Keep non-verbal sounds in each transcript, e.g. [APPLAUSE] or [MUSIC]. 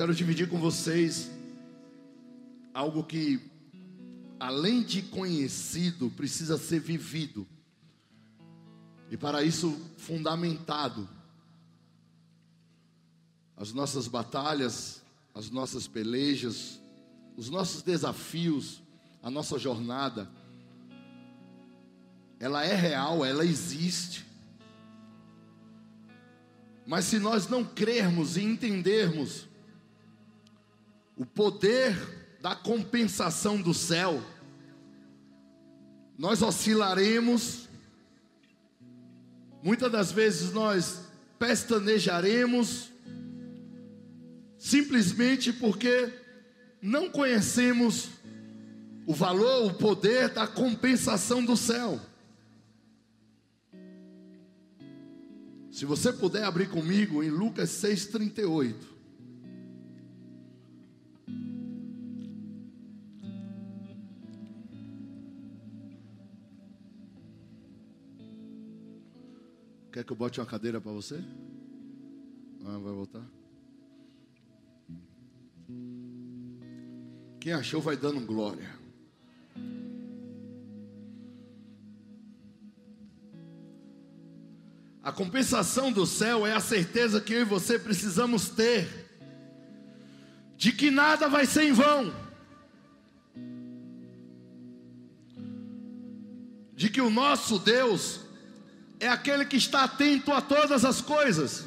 quero dividir com vocês algo que, além de conhecido, precisa ser vivido. E para isso, fundamentado. As nossas batalhas, as nossas pelejas, os nossos desafios, a nossa jornada, ela é real, ela existe. Mas se nós não crermos e entendermos o poder da compensação do céu, nós oscilaremos, muitas das vezes nós pestanejaremos, simplesmente porque não conhecemos o valor, o poder da compensação do céu. Se você puder abrir comigo em Lucas 6,38. Quer que eu bote uma cadeira para você? Ah, vai voltar? Quem achou vai dando glória. A compensação do céu é a certeza que eu e você precisamos ter de que nada vai ser em vão. De que o nosso Deus é aquele que está atento a todas as coisas.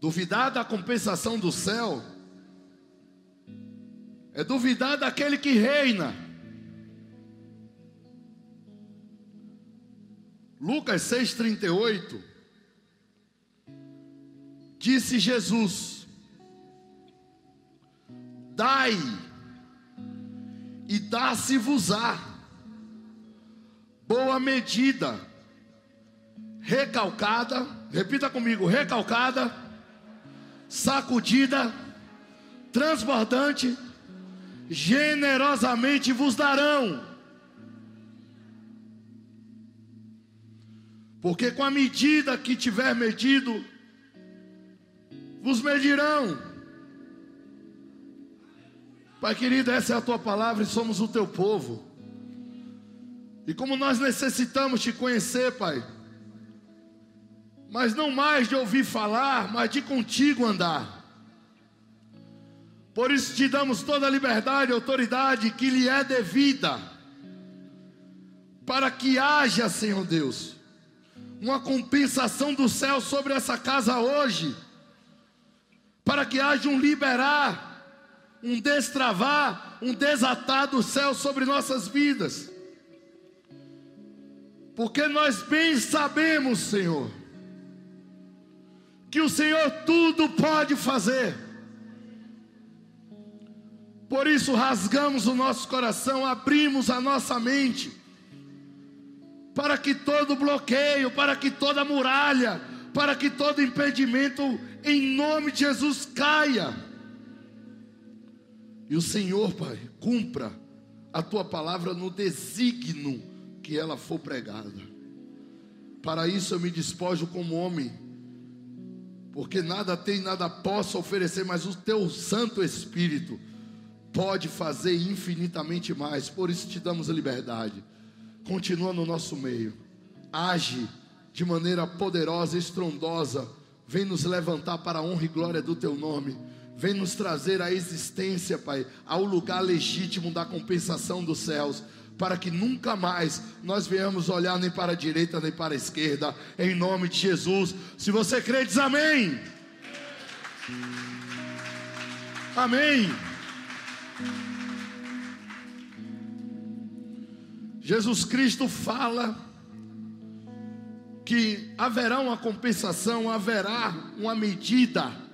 Duvidar da compensação do céu é duvidar daquele que reina. Lucas 6,38, disse Jesus: Dai, e dá-se-vos-á, boa medida, recalcada, repita comigo: recalcada, sacudida, transbordante, generosamente vos darão Porque com a medida que tiver medido, vos medirão. Pai querido, essa é a tua palavra e somos o teu povo. E como nós necessitamos te conhecer, Pai, mas não mais de ouvir falar, mas de contigo andar. Por isso te damos toda a liberdade e autoridade que lhe é devida, para que haja, Senhor Deus, uma compensação do céu sobre essa casa hoje, para que haja um liberar, um destravar, um desatar do céu sobre nossas vidas. Porque nós bem sabemos, Senhor, que o Senhor tudo pode fazer. Por isso rasgamos o nosso coração, abrimos a nossa mente para que todo bloqueio, para que toda muralha, para que todo impedimento, em nome de Jesus, caia. E o Senhor, Pai, cumpra a tua palavra no desígnio que ela for pregada. Para isso eu me despojo como homem, porque nada tem, nada posso oferecer, mas o teu Santo Espírito pode fazer infinitamente mais. Por isso te damos a liberdade continua no nosso meio, age de maneira poderosa, estrondosa, vem nos levantar para a honra e glória do teu nome. Vem nos trazer a existência, Pai, ao lugar legítimo da compensação dos céus, para que nunca mais nós venhamos olhar nem para a direita nem para a esquerda, em nome de Jesus. Se você crê, diz amém. Amém. Jesus Cristo fala que haverá uma compensação, haverá uma medida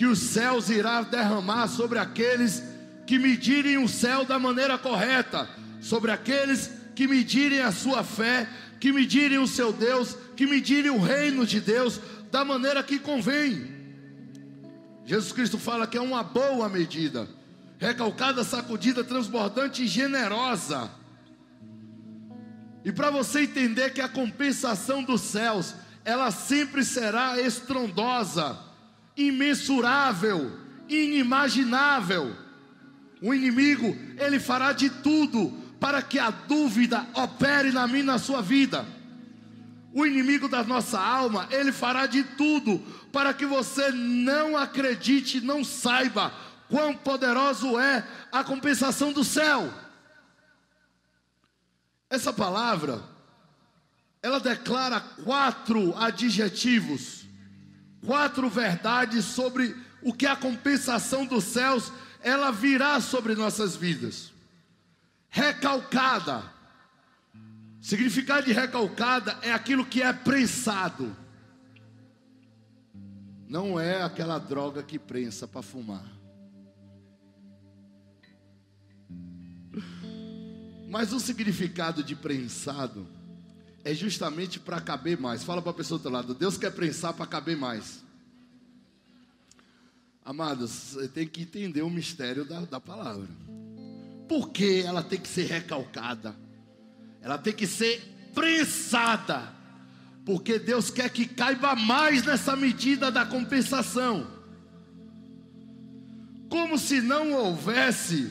que os céus irá derramar sobre aqueles que medirem o céu da maneira correta, sobre aqueles que medirem a sua fé, que medirem o seu Deus, que medirem o reino de Deus da maneira que convém. Jesus Cristo fala que é uma boa medida, recalcada, sacudida, transbordante e generosa E para você entender que a compensação dos céus, ela sempre será estrondosa, imensurável, inimaginável. O inimigo, ele fará de tudo para que a dúvida opere na minha na sua vida. O inimigo da nossa alma, ele fará de tudo para que você não acredite, não saiba quão poderoso é a compensação do céu. Essa palavra, ela declara quatro adjetivos, quatro verdades sobre o que a compensação dos céus ela virá sobre nossas vidas. Recalcada. Significado de recalcada é aquilo que é prensado. Não é aquela droga que prensa para fumar. Mas o significado de prensado é justamente para caber mais. Fala para a pessoa do outro lado: Deus quer prensar para caber mais. Amados, você tem que entender o mistério da, da palavra. Por que ela tem que ser recalcada? Ela tem que ser prensada. Porque Deus quer que caiba mais nessa medida da compensação. Como se não houvesse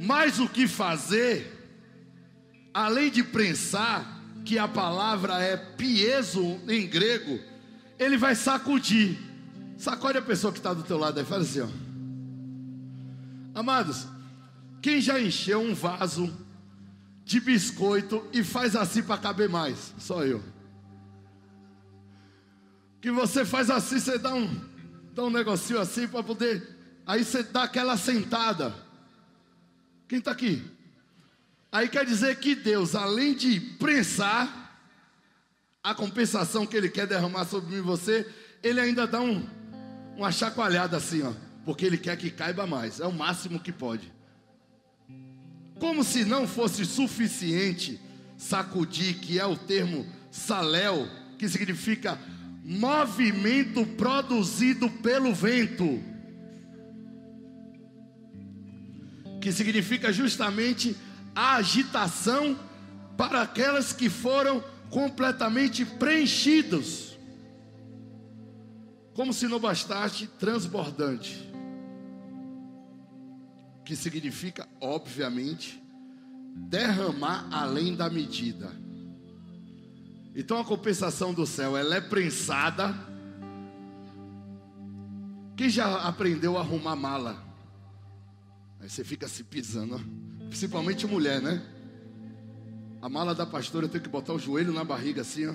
mais o que fazer, além de prensar, que a palavra é pieso em grego, ele vai sacudir. Sacode a pessoa que está do teu lado aí, fala assim, ó. Amados, quem já encheu um vaso de biscoito e faz assim para caber mais? Só eu. Que você faz assim, você dá um, dá um negocinho assim para poder. Aí você dá aquela sentada. Quem está aqui? Aí quer dizer que Deus, além de prensar a compensação que Ele quer derramar sobre mim e você, Ele ainda dá um, uma chacoalhada assim, ó, porque ele quer que caiba mais, é o máximo que pode. Como se não fosse suficiente sacudir, que é o termo saléu, que significa movimento produzido pelo vento, que significa justamente a agitação para aquelas que foram completamente preenchidos como se não bastasse, transbordante. Que significa, obviamente, derramar além da medida. Então a compensação do céu, ela é prensada. Quem já aprendeu a arrumar mala? Aí você fica se pisando, principalmente mulher, né? A mala da pastora tem que botar o joelho na barriga assim, ó,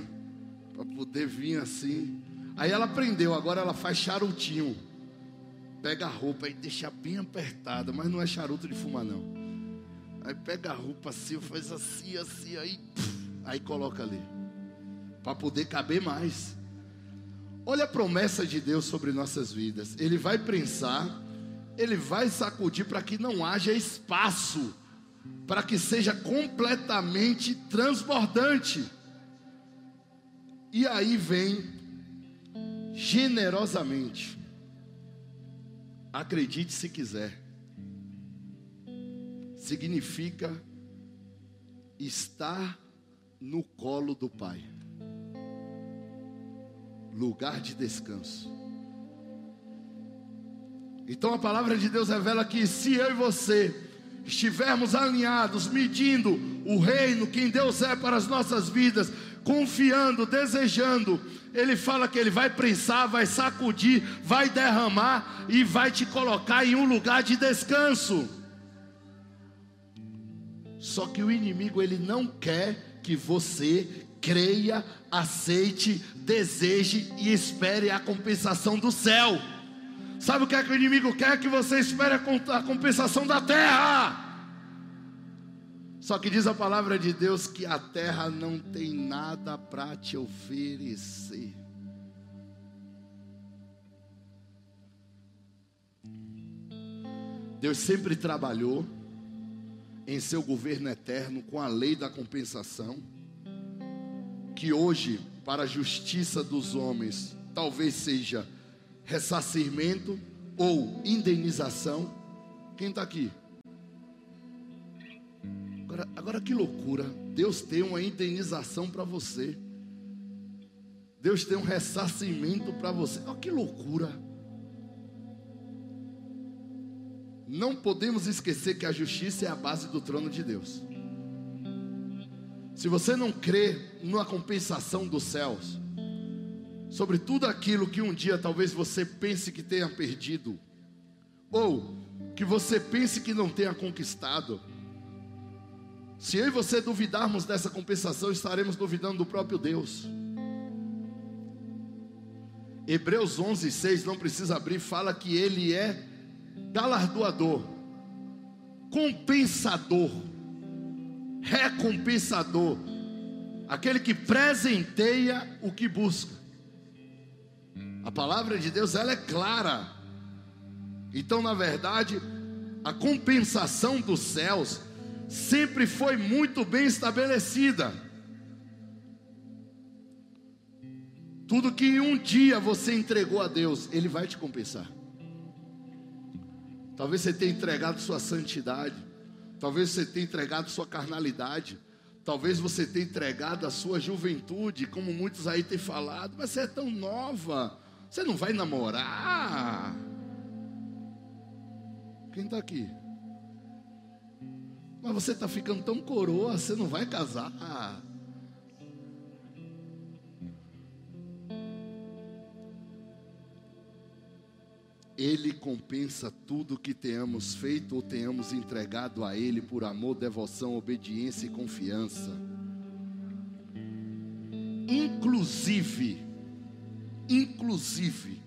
para poder vir assim. Aí ela aprendeu, agora ela faz charutinho. Pega a roupa e deixa bem apertada, mas não é charuto de fumar não. Aí pega a roupa assim, faz assim, assim, aí, aí coloca ali. Para poder caber mais. Olha a promessa de Deus sobre nossas vidas. Ele vai prensar, ele vai sacudir para que não haja espaço, para que seja completamente transbordante. E aí vem generosamente. Acredite se quiser. Significa estar no colo do Pai. Lugar de descanso. Então a palavra de Deus revela que se eu e você estivermos alinhados, medindo o reino, quem Deus é para as nossas vidas, confiando, desejando, ele fala que ele vai prensar, vai sacudir, vai derramar e vai te colocar em um lugar de descanso. Só que o inimigo ele não quer que você creia, aceite, deseje e espere a compensação do céu. Sabe o que é que o inimigo quer? Que você espere a compensação da terra. Só que diz a palavra de Deus que a terra não tem nada para te oferecer. Deus sempre trabalhou em seu governo eterno com a lei da compensação, que hoje, para a justiça dos homens, talvez seja ressarcimento ou indenização. Quem está aqui? Agora, agora que loucura. Deus tem uma indenização para você. Deus tem um ressarcimento para você. Olha que loucura. Não podemos esquecer que a justiça é a base do trono de Deus. Se você não crê numa compensação dos céus, sobre tudo aquilo que um dia talvez você pense que tenha perdido, ou que você pense que não tenha conquistado, se eu e você duvidarmos dessa compensação, estaremos duvidando do próprio Deus. Hebreus 11, 6, não precisa abrir, fala que ele é galardoador, compensador, recompensador, aquele que presenteia o que busca. A palavra de Deus ela é clara. Então, na verdade, a compensação dos céus sempre foi muito bem estabelecida. Tudo que um dia você entregou a Deus, Ele vai te compensar. Talvez você tenha entregado sua santidade, talvez você tenha entregado sua carnalidade, talvez você tenha entregado a sua juventude, como muitos aí têm falado, mas você é tão nova, você não vai namorar. Quem está aqui? Mas você está ficando tão coroa, você não vai casar. Ele compensa tudo que tenhamos feito ou tenhamos entregado a Ele por amor, devoção, obediência e confiança. Inclusive, inclusive,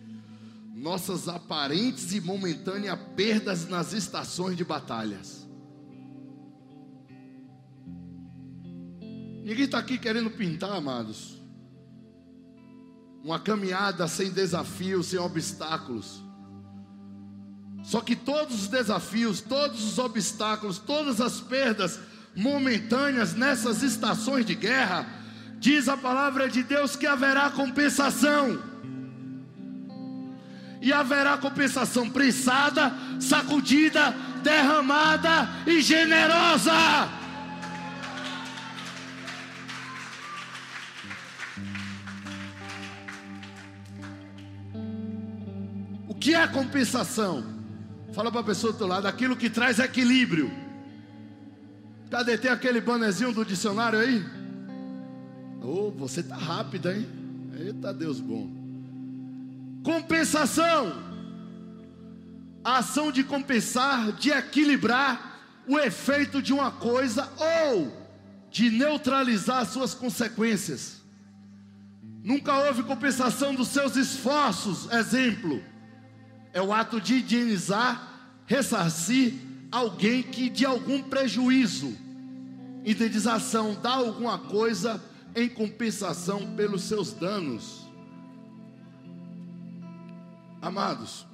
nossas aparentes e momentâneas perdas nas estações de batalhas. Ninguém está aqui querendo pintar, amados. Uma caminhada sem desafios, sem obstáculos. Só que todos os desafios, todos os obstáculos, todas as perdas momentâneas nessas estações de guerra, diz a palavra de Deus que haverá compensação. E haverá compensação pressada, sacudida, derramada e generosa. O que é compensação? Fala para a pessoa do teu lado, aquilo que traz equilíbrio. Cadê? Tem aquele banezinho do dicionário aí? Oh, você tá rápido, hein? Eita Deus bom. Compensação. A ação de compensar, de equilibrar o efeito de uma coisa ou de neutralizar suas consequências. Nunca houve compensação dos seus esforços, exemplo é o ato de higienizar, ressarcir alguém que de algum prejuízo, indenização, dá alguma coisa em compensação pelos seus danos. Amados,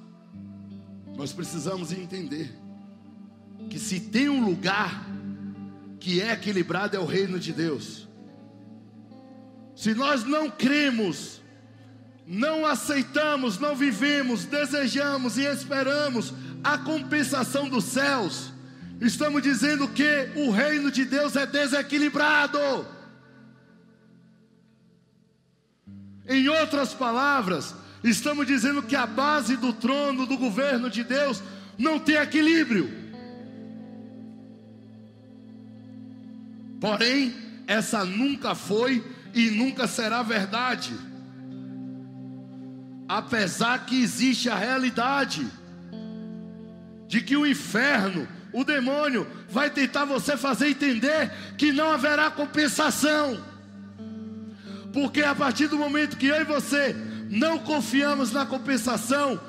nós precisamos entender que se tem um lugar que é equilibrado é o reino de Deus. Se nós não cremos não aceitamos, não vivemos, desejamos e esperamos a compensação dos céus, estamos dizendo que o reino de Deus é desequilibrado. Em outras palavras, estamos dizendo que a base do trono do governo de Deus não tem equilíbrio. Porém, essa nunca foi e nunca será verdade apesar que existe a realidade de que o inferno, o demônio, vai tentar você fazer entender que não haverá compensação. Porque a partir do momento que eu e você não confiamos na compensação,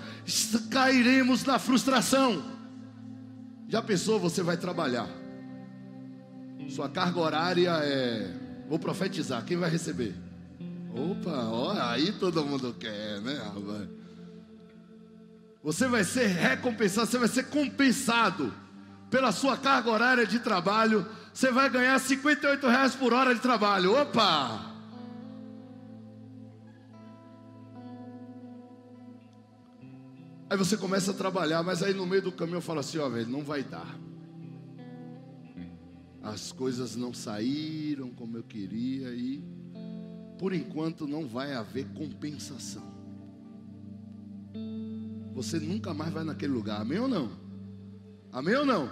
cairemos na frustração. Já pensou, você vai trabalhar. Sua carga horária é. Vou profetizar, quem vai receber? Opa, ó, aí todo mundo quer, né? Você vai ser recompensado, você vai ser compensado pela sua carga horária de trabalho. Você vai ganhar 58 reais por hora de trabalho. Opa! Aí você começa a trabalhar, mas aí no meio do caminho eu falo assim, ó, velho, não vai dar. as coisas não saíram como eu queria e por enquanto não vai haver compensação. Você nunca mais vai naquele lugar, amém ou não? Amém ou não?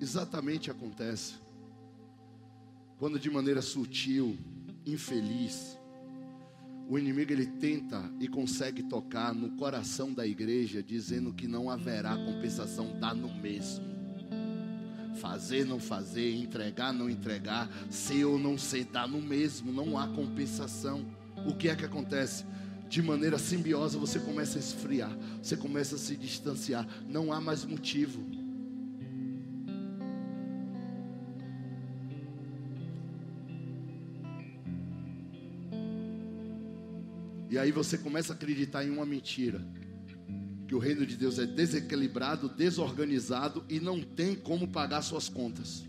Exatamente acontece quando de maneira sutil, infeliz, o inimigo ele tenta e consegue tocar no coração da igreja, dizendo que não haverá compensação, dá no mesmo. Fazer, não fazer, entregar, não entregar, ser ou não ser, dá no mesmo, não há compensação. O que é que acontece? De maneira simbiosa você começa a esfriar, você começa a se distanciar, não há mais motivo. E aí você começa a acreditar em uma mentira. Que o reino de Deus é desequilibrado, desorganizado e não tem como pagar suas contas.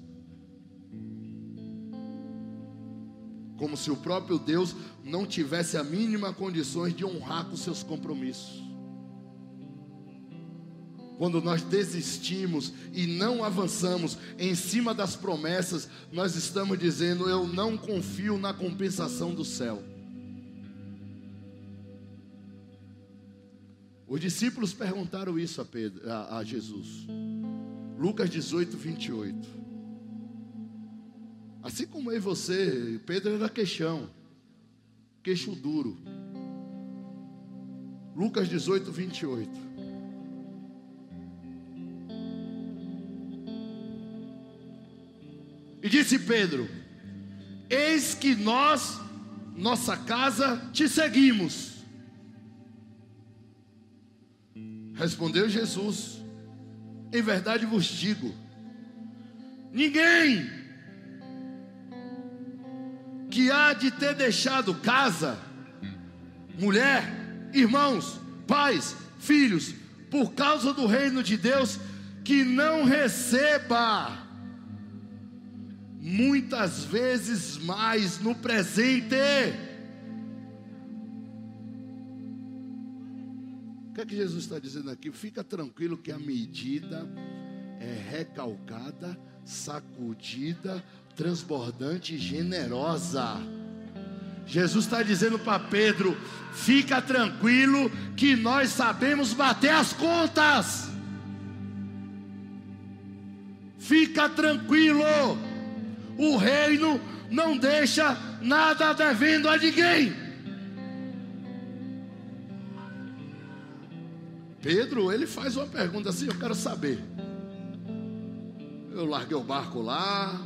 Como se o próprio Deus não tivesse a mínima condições de honrar com seus compromissos. Quando nós desistimos e não avançamos em cima das promessas, nós estamos dizendo: eu não confio na compensação do céu. Os discípulos perguntaram isso a, Pedro, a, a Jesus. Lucas 18, 28. Assim como eu e você, Pedro era queixão, queixo duro. Lucas 18, 28. E disse Pedro: Eis que nós, nossa casa, te seguimos. Respondeu Jesus: Em verdade vos digo, ninguém que há de ter deixado casa, mulher, irmãos, pais, filhos, por causa do reino de Deus, que não receba muitas vezes mais no presente que é que Jesus está dizendo aqui? Fica tranquilo que a medida é recalcada, sacudida, transbordante e generosa. Jesus está dizendo para Pedro: fica tranquilo que nós sabemos bater as contas. Fica tranquilo, o reino não deixa nada devendo a ninguém. Pedro, ele faz uma pergunta assim: Eu quero saber. Eu larguei o barco lá,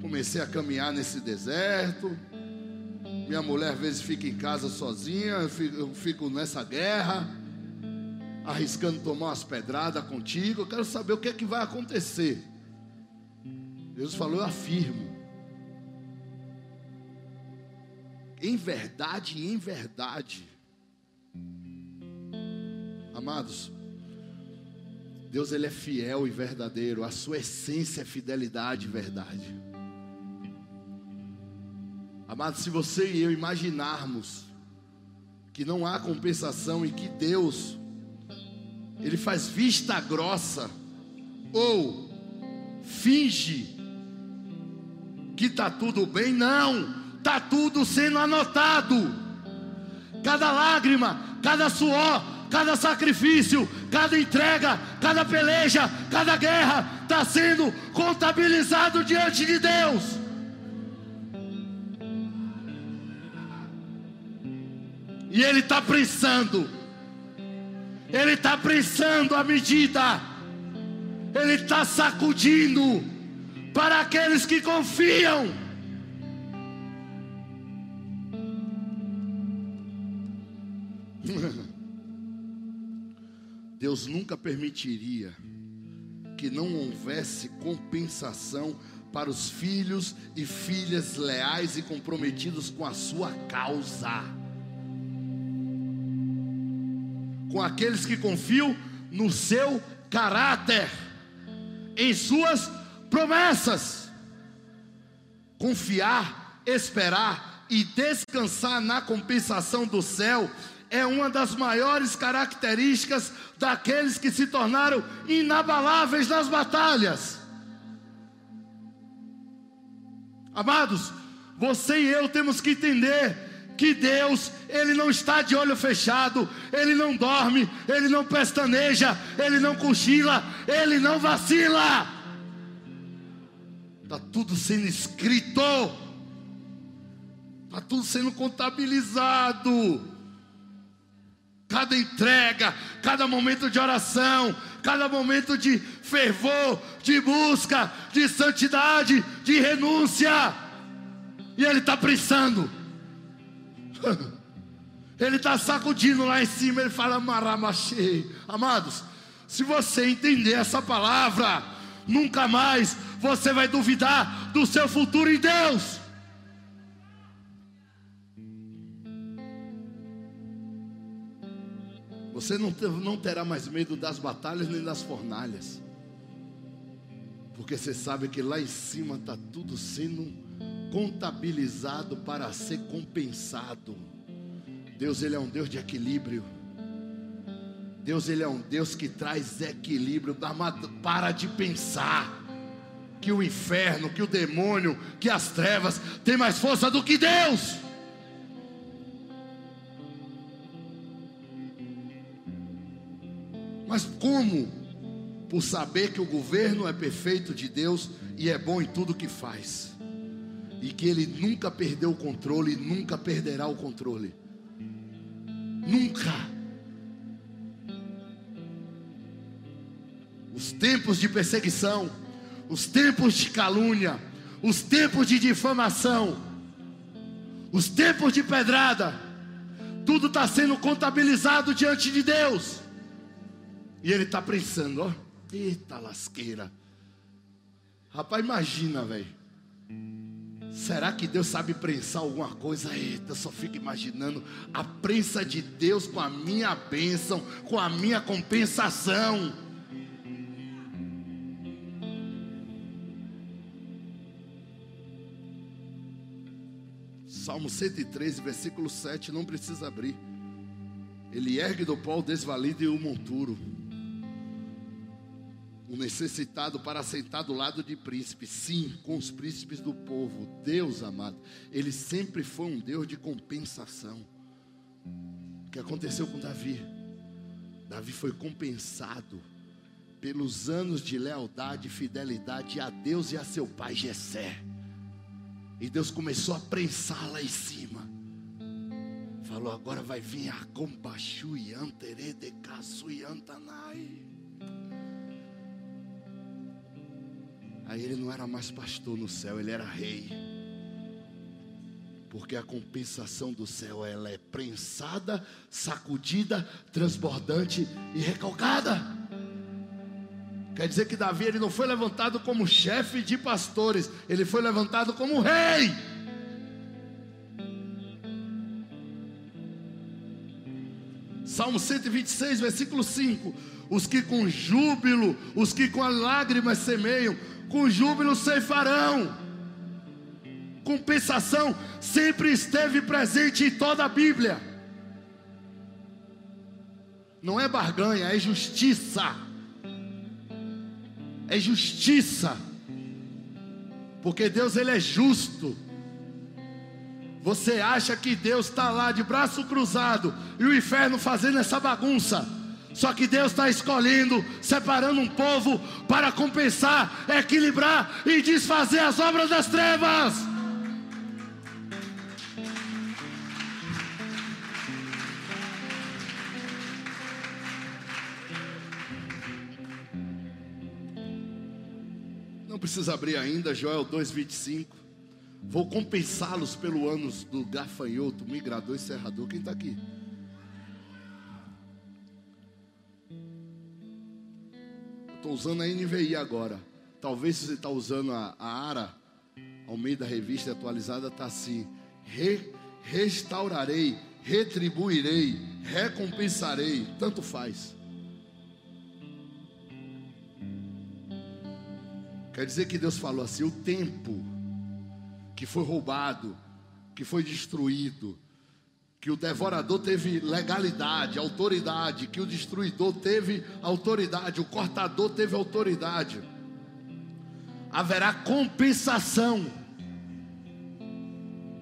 comecei a caminhar nesse deserto. Minha mulher às vezes fica em casa sozinha, eu fico, eu fico nessa guerra, arriscando tomar umas pedradas contigo. Eu quero saber o que é que vai acontecer. Deus falou: Eu afirmo. Em verdade, em verdade, Amados, Deus ele é fiel e verdadeiro, a sua essência é fidelidade e verdade. Amados, se você e eu imaginarmos que não há compensação e que Deus ele faz vista grossa ou finge que está tudo bem, não, está tudo sendo anotado. Cada lágrima, cada suor, cada sacrifício, cada entrega, cada peleja, cada guerra está sendo contabilizado diante de Deus. E Ele está prensando, Ele está prensando a medida, Ele está sacudindo para aqueles que confiam. [LAUGHS] Deus nunca permitiria que não houvesse compensação para os filhos e filhas leais e comprometidos com a sua causa. Com aqueles que confiam no seu caráter, em suas promessas. Confiar, esperar e descansar na compensação do céu é uma das maiores características daqueles que se tornaram inabaláveis nas batalhas. Amados, você e eu temos que entender que Deus, Ele não está de olho fechado, Ele não dorme, Ele não pestaneja, Ele não cochila, Ele não vacila. Está tudo sendo escrito, está tudo sendo contabilizado cada entrega, cada momento de oração, cada momento de fervor, de busca, de santidade, de renúncia. E ele está pensando, [LAUGHS] ele está sacudindo lá em cima, ele fala, Maramachei. Amados, se você entender essa palavra, nunca mais você vai duvidar do seu futuro em Deus. Você não, terá mais medo das batalhas nem das fornalhas. Porque você sabe que lá em cima está tudo sendo contabilizado para ser compensado. Deus ele é um Deus de equilíbrio. Deus ele é um Deus que traz equilíbrio. Para de pensar que o inferno, que o demônio, que as trevas tem mais força do que Deus. Mas como? Por saber que o governo é perfeito de Deus e é bom em tudo que faz. E que ele nunca perdeu o controle e nunca perderá o controle. Nunca. Os tempos de perseguição, os tempos de calúnia, os tempos de difamação, os tempos de pedrada, tudo está sendo contabilizado diante de Deus. E ele está pensando, ó, eita lasqueira. Rapaz, imagina, velho. Será que Deus sabe prensar alguma coisa? Eita, só fico imaginando a prensa de Deus com a minha bênção, com a minha compensação. Salmo 113, versículo 7, não precisa abrir. Ele ergue do pó o desvalido e o monturo o necessitado para sentar do lado de príncipe, sim, com os príncipes do povo. Deus amado, ele sempre foi um Deus de compensação. O que aconteceu com Davi? Davi foi compensado pelos anos de lealdade e fidelidade a Deus e a seu pai Jessé. E Deus começou a prensar lá em cima. Falou: agora vai vir a compachu e antere de casu e antanai. Aí ele não era mais pastor no céu, ele era rei. Porque a compensação do céu ela é prensada, sacudida, transbordante e recalcada. Quer dizer que Davi ele não foi levantado como chefe de pastores, ele foi levantado como rei. Salmo 126, versículo 5: Os que com júbilo, os que com lágrimas semeiam, com júbilo ceifarão. Compensação sempre esteve presente em toda a Bíblia. Não é barganha, é justiça. É justiça. Porque Deus ele é justo. Você acha que Deus está lá de braço cruzado e o inferno fazendo essa bagunça? Só que Deus está escolhendo, separando um povo para compensar, equilibrar e desfazer as obras das trevas. Não precisa abrir ainda, Joel 2,25. Vou compensá-los pelo anos do gafanhoto, migrador e serrador. Quem está aqui? Estou usando a NVI agora. Talvez se você está usando a, a ARA, ao meio da revista atualizada, está assim: Re, restaurarei, retribuirei, recompensarei. Tanto faz. Quer dizer que Deus falou assim: o tempo que foi roubado, que foi destruído, que o devorador teve legalidade, autoridade, que o destruidor teve autoridade, o cortador teve autoridade. Haverá compensação.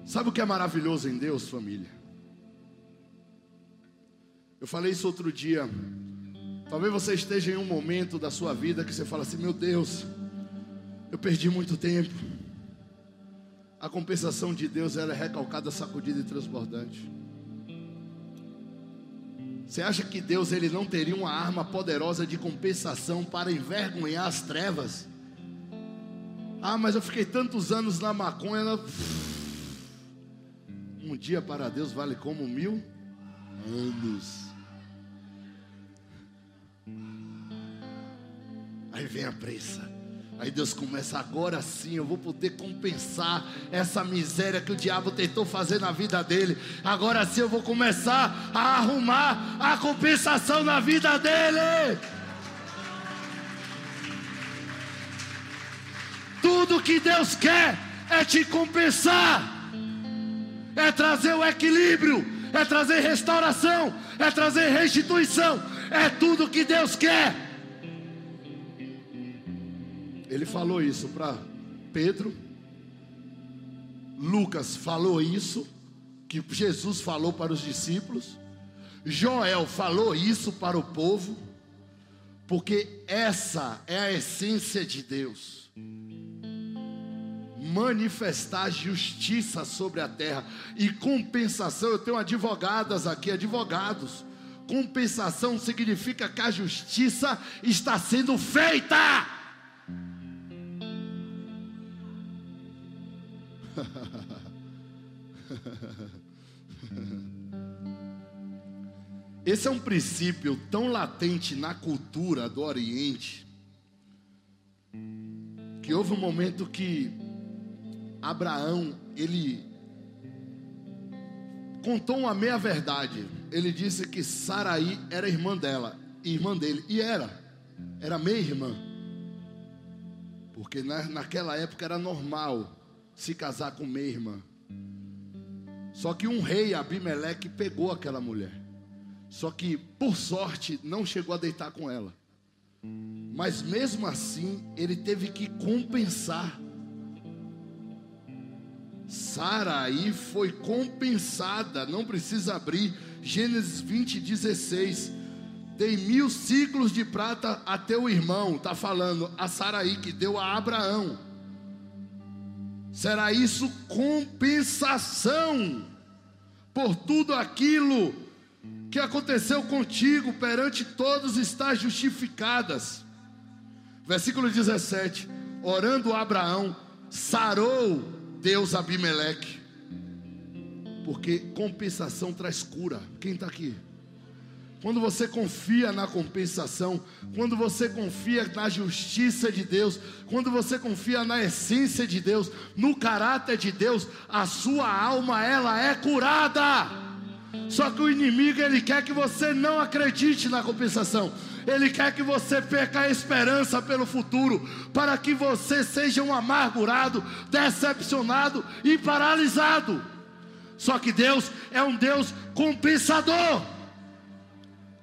Sabe o que é maravilhoso em Deus, família? Eu falei isso outro dia. Talvez você esteja em um momento da sua vida que você fala assim: Meu Deus, eu perdi muito tempo. A compensação de Deus ela é recalcada, sacudida e transbordante. Você acha que Deus ele não teria uma arma poderosa de compensação para envergonhar as trevas? Ah, mas eu fiquei tantos anos na maconha. Um dia para Deus vale como mil anos. Aí vem a pressa. Aí Deus começa, agora sim eu vou poder compensar essa miséria que o diabo tentou fazer na vida dele. Agora sim eu vou começar a arrumar a compensação na vida dele. Tudo que Deus quer é te compensar, é trazer o equilíbrio, é trazer restauração, é trazer restituição, é tudo que Deus quer. Ele falou isso para Pedro. Lucas falou isso que Jesus falou para os discípulos. Joel falou isso para o povo, porque essa é a essência de Deus. Manifestar justiça sobre a terra e compensação. Eu tenho advogadas aqui, advogados. Compensação significa que a justiça está sendo feita. [LAUGHS] Esse é um princípio tão latente na cultura do Oriente que houve um momento que Abraão ele contou uma meia verdade. Ele disse que Saraí era irmã dela, irmã dele, e era, era meia irmã, porque na, naquela época era normal se casar com meia irmã. Só que um rei, Abimeleque, pegou aquela mulher. Só que, por sorte, não chegou a deitar com ela. Mas mesmo assim, ele teve que compensar. Sara aí foi compensada, não precisa abrir. Gênesis 20, 16. Dei mil ciclos de prata a teu irmão, está falando a Saraí que deu a Abraão. Será isso compensação por tudo aquilo que aconteceu contigo perante todos estás justificadas. Versículo 17: Orando Abraão, sarou Deus Abimeleque, porque compensação traz cura. Quem está aqui? Quando você confia na compensação, quando você confia na justiça de Deus, quando você confia na essência de Deus, no caráter de Deus, a sua alma ela é curada. Só que o inimigo ele quer que você não acredite na compensação. Ele quer que você perca a esperança pelo futuro, para que você seja um amargurado, decepcionado e paralisado. Só que Deus é um Deus compensador.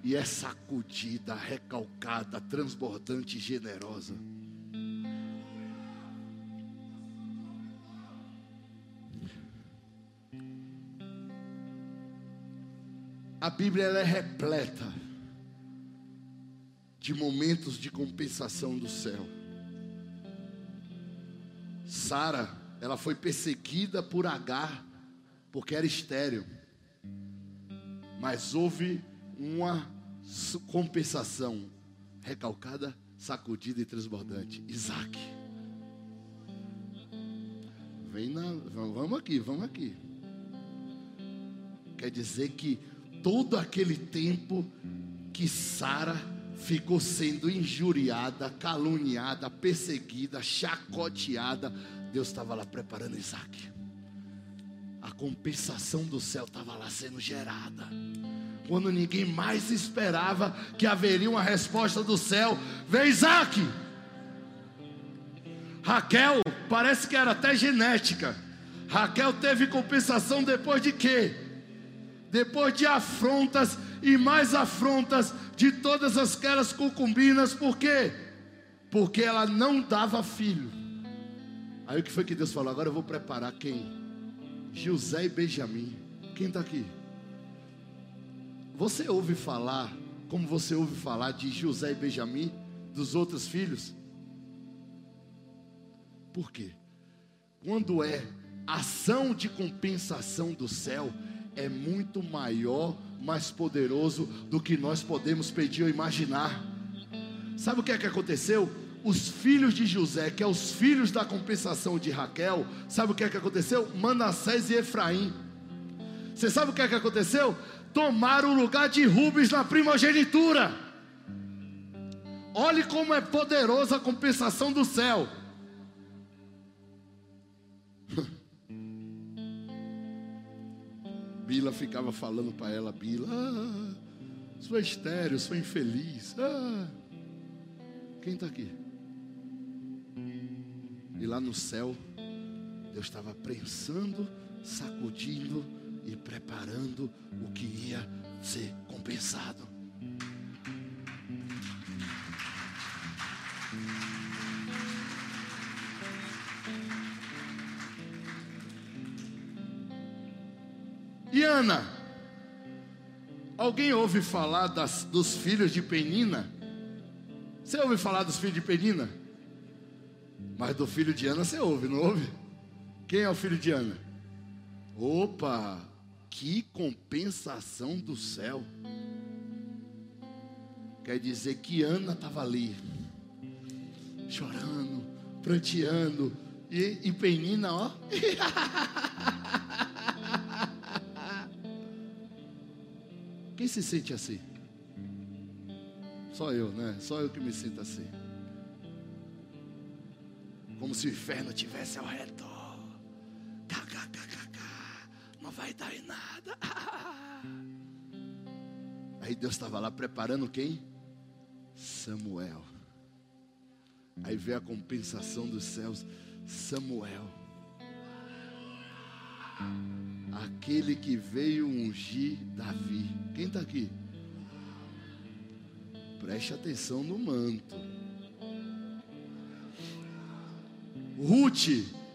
E é sacudida, recalcada, transbordante e generosa. A Bíblia é repleta de momentos de compensação do céu. Sara, ela foi perseguida por Agar porque era estéril. Mas houve uma compensação recalcada, sacudida e transbordante. Isaac. Vem na, vamos aqui, vamos aqui. Quer dizer que todo aquele tempo que Sara ficou sendo injuriada, caluniada, perseguida, chacoteada, Deus estava lá preparando Isaac. A compensação do céu estava lá sendo gerada. Quando ninguém mais esperava que haveria uma resposta do céu, veio Isaac. Raquel, parece que era até genética. Raquel teve compensação depois de quê? depois de afrontas e mais afrontas de todas aquelas concubinas, por quê? Porque ela não dava filho. Aí o que foi que Deus falou? Agora eu vou preparar quem? José e Benjamim. Quem está aqui? Você ouve falar, como você ouve falar de José e Benjamim, dos outros filhos? Por quê? Quando é ação de compensação do céu, é muito maior, mais poderoso do que nós podemos pedir ou imaginar. Sabe o que é que aconteceu? Os filhos de José, que é os filhos da compensação de Raquel, sabe o que é que aconteceu? Manassés e Efraim. Você sabe o que é que aconteceu? Tomaram o lugar de Rubens na primogenitura. Olhe como é poderosa a compensação do céu. [LAUGHS] Bila ficava falando para ela, Bila, ah, sou estéreo, sou infeliz. Ah. Quem está aqui? E lá no céu, Deus estava prensando, sacudindo e preparando o que ia ser compensado. E Ana? Alguém ouve falar das, dos filhos de Penina? Você ouve falar dos filhos de Penina? Mas do filho de Ana você ouve, não ouve? Quem é o filho de Ana? Opa, que compensação do céu. Quer dizer que Ana estava ali, chorando, pranteando, e, e Penina, ó. [LAUGHS] Quem se sente assim? Só eu, né? Só eu que me sinto assim. Como se o inferno tivesse ao redor. Vai dar em nada. [LAUGHS] Aí Deus estava lá preparando quem? Samuel. Aí veio a compensação dos céus. Samuel aquele que veio ungir Davi. Quem está aqui? Preste atenção no manto. Ruth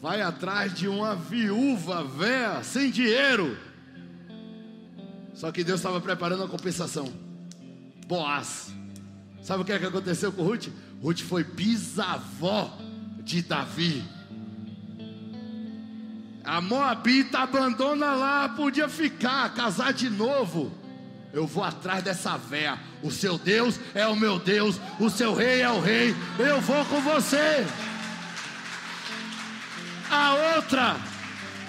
vai atrás de uma viúva véia, sem dinheiro. Só que Deus estava preparando a compensação. Boaz. Sabe o que, é que aconteceu com Ruth? Ruth foi bisavó de Davi. A Moabita abandona lá, podia ficar, casar de novo. Eu vou atrás dessa véia. O seu Deus é o meu Deus, o seu rei é o rei. Eu vou com você. A outra,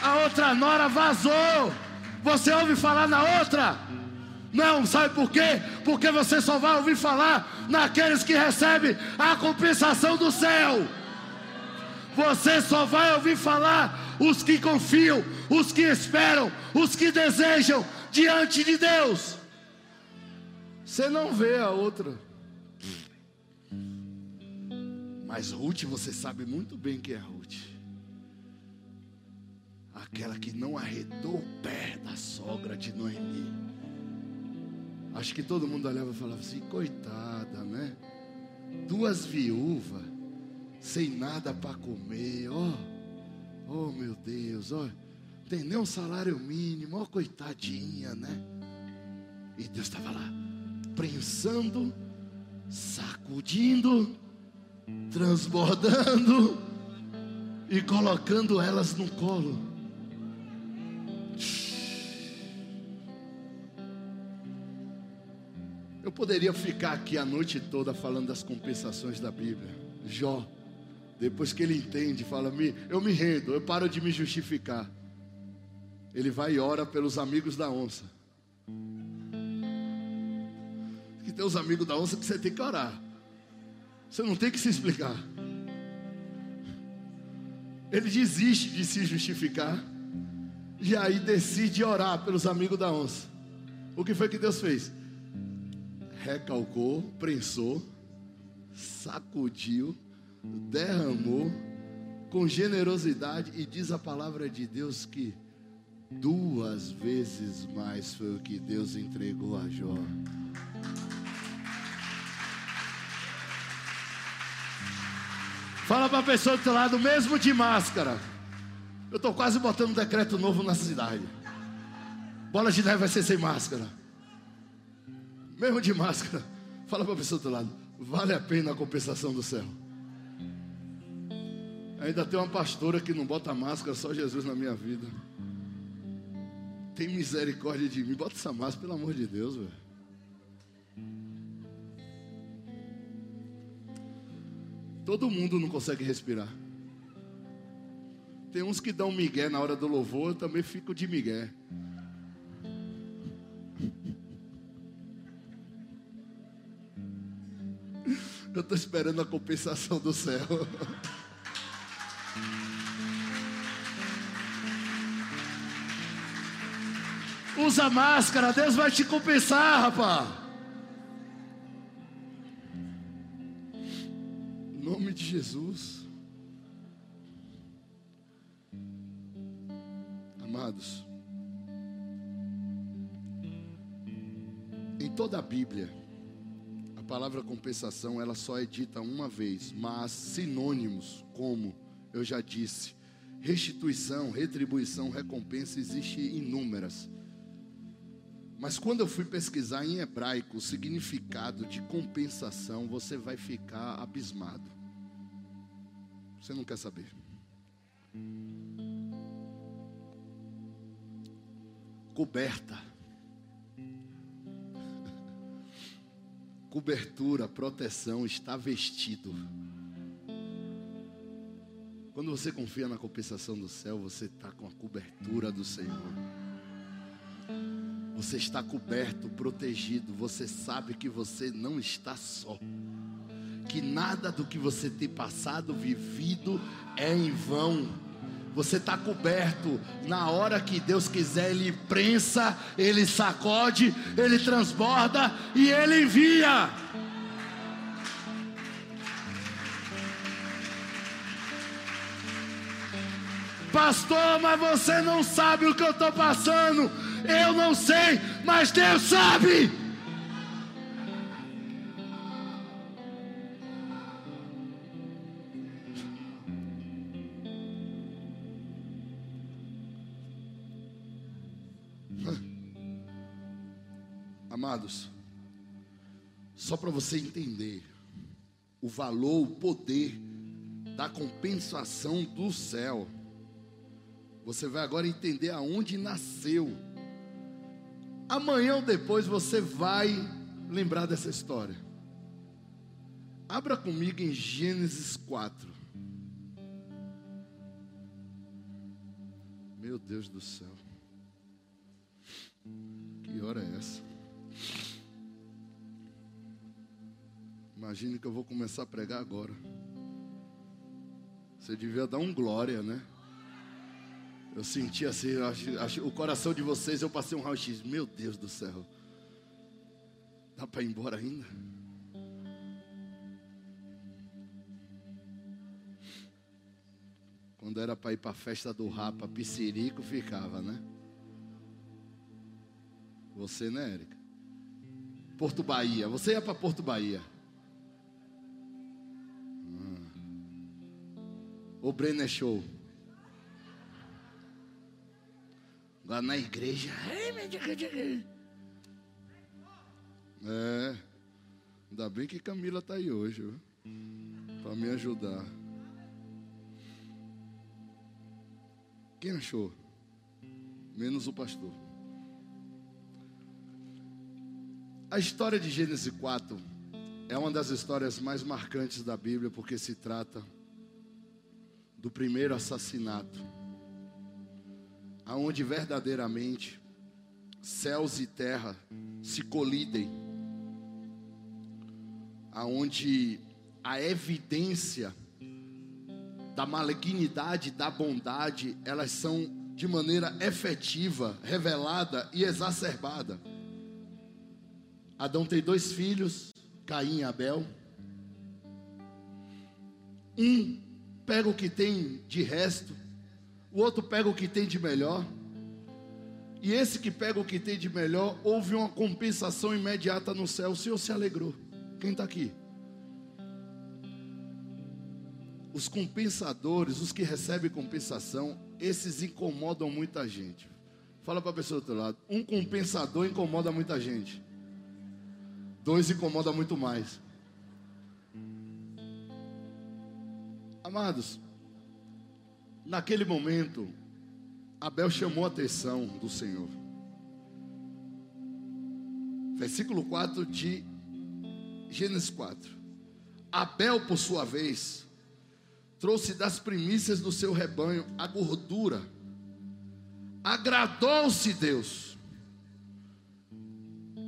a outra nora vazou. Você ouve falar na outra? Não, sabe por quê? Porque você só vai ouvir falar naqueles que recebem a compensação do céu. Você só vai ouvir falar os que confiam, os que esperam, os que desejam diante de Deus. Você não vê a outra. Mas Ruth, você sabe muito bem que é Ruth. Aquela que não arredou o pé da sogra de Noemi. Acho que todo mundo olhava e falava assim: coitada, né? Duas viúvas, sem nada para comer, ó. Oh Oh, meu Deus, ó, tem nem um salário mínimo, ó, coitadinha, né? E Deus estava lá, prensando, sacudindo, transbordando e colocando elas no colo. Eu poderia ficar aqui a noite toda falando das compensações da Bíblia. Jó depois que ele entende, fala: Eu me rendo, eu paro de me justificar. Ele vai e ora pelos amigos da onça. Que tem os amigos da onça que você tem que orar. Você não tem que se explicar. Ele desiste de se justificar. E aí decide orar pelos amigos da onça. O que foi que Deus fez? Recalcou, prensou, sacudiu derramou com generosidade, e diz a palavra de Deus que Duas vezes mais foi o que Deus entregou a Jó. Fala para a pessoa do teu lado, mesmo de máscara. Eu estou quase botando um decreto novo na cidade. Bola de neve vai ser sem máscara. Mesmo de máscara. Fala para a pessoa do lado, vale a pena a compensação do céu. Ainda tem uma pastora que não bota máscara, só Jesus na minha vida. Tem misericórdia de mim. Bota essa máscara, pelo amor de Deus, velho. Todo mundo não consegue respirar. Tem uns que dão migué na hora do louvor, eu também fico de migué. Eu estou esperando a compensação do céu. [LAUGHS] Usa máscara, Deus vai te compensar, rapaz. Em nome de Jesus. Amados, em toda a Bíblia, palavra compensação ela só é dita uma vez, mas sinônimos como eu já disse, restituição, retribuição, recompensa existe inúmeras. Mas quando eu fui pesquisar em hebraico o significado de compensação, você vai ficar abismado. Você não quer saber. Coberta. Cobertura, proteção, está vestido. Quando você confia na compensação do céu, você está com a cobertura do Senhor. Você está coberto, protegido. Você sabe que você não está só. Que nada do que você tem passado, vivido, é em vão. Você está coberto. Na hora que Deus quiser, Ele prensa, Ele sacode, Ele transborda e Ele envia. Pastor, mas você não sabe o que eu estou passando. Eu não sei, mas Deus sabe. Amados, só para você entender o valor, o poder da compensação do céu. Você vai agora entender aonde nasceu Amanhã ou depois você vai lembrar dessa história. Abra comigo em Gênesis 4. Meu Deus do céu. Que hora é essa? Imagine que eu vou começar a pregar agora. Você devia dar um glória, né? Eu senti assim, acho, acho, o coração de vocês, eu passei um raio-x. Meu Deus do céu. Dá para ir embora ainda? Quando era para ir para a festa do Rapa, Piscirico ficava, né? Você, né, Érica? Porto Bahia. Você ia para Porto Bahia. Ah. O Brenner Show. Lá na igreja. É. Ainda bem que Camila está aí hoje, para me ajudar. Quem achou? Menos o pastor. A história de Gênesis 4 é uma das histórias mais marcantes da Bíblia, porque se trata do primeiro assassinato aonde verdadeiramente céus e terra se colidem, aonde a evidência da malignidade, da bondade, elas são de maneira efetiva, revelada e exacerbada. Adão tem dois filhos, Caim e Abel. Um pega o que tem de resto o outro pega o que tem de melhor. E esse que pega o que tem de melhor, houve uma compensação imediata no céu. O Senhor se alegrou. Quem está aqui? Os compensadores, os que recebem compensação, esses incomodam muita gente. Fala para a pessoa do outro lado. Um compensador incomoda muita gente. Dois incomoda muito mais. Amados, naquele momento, Abel chamou a atenção do Senhor. Versículo 4 de Gênesis 4. Abel, por sua vez, trouxe das primícias do seu rebanho a gordura. Agradou-se Deus.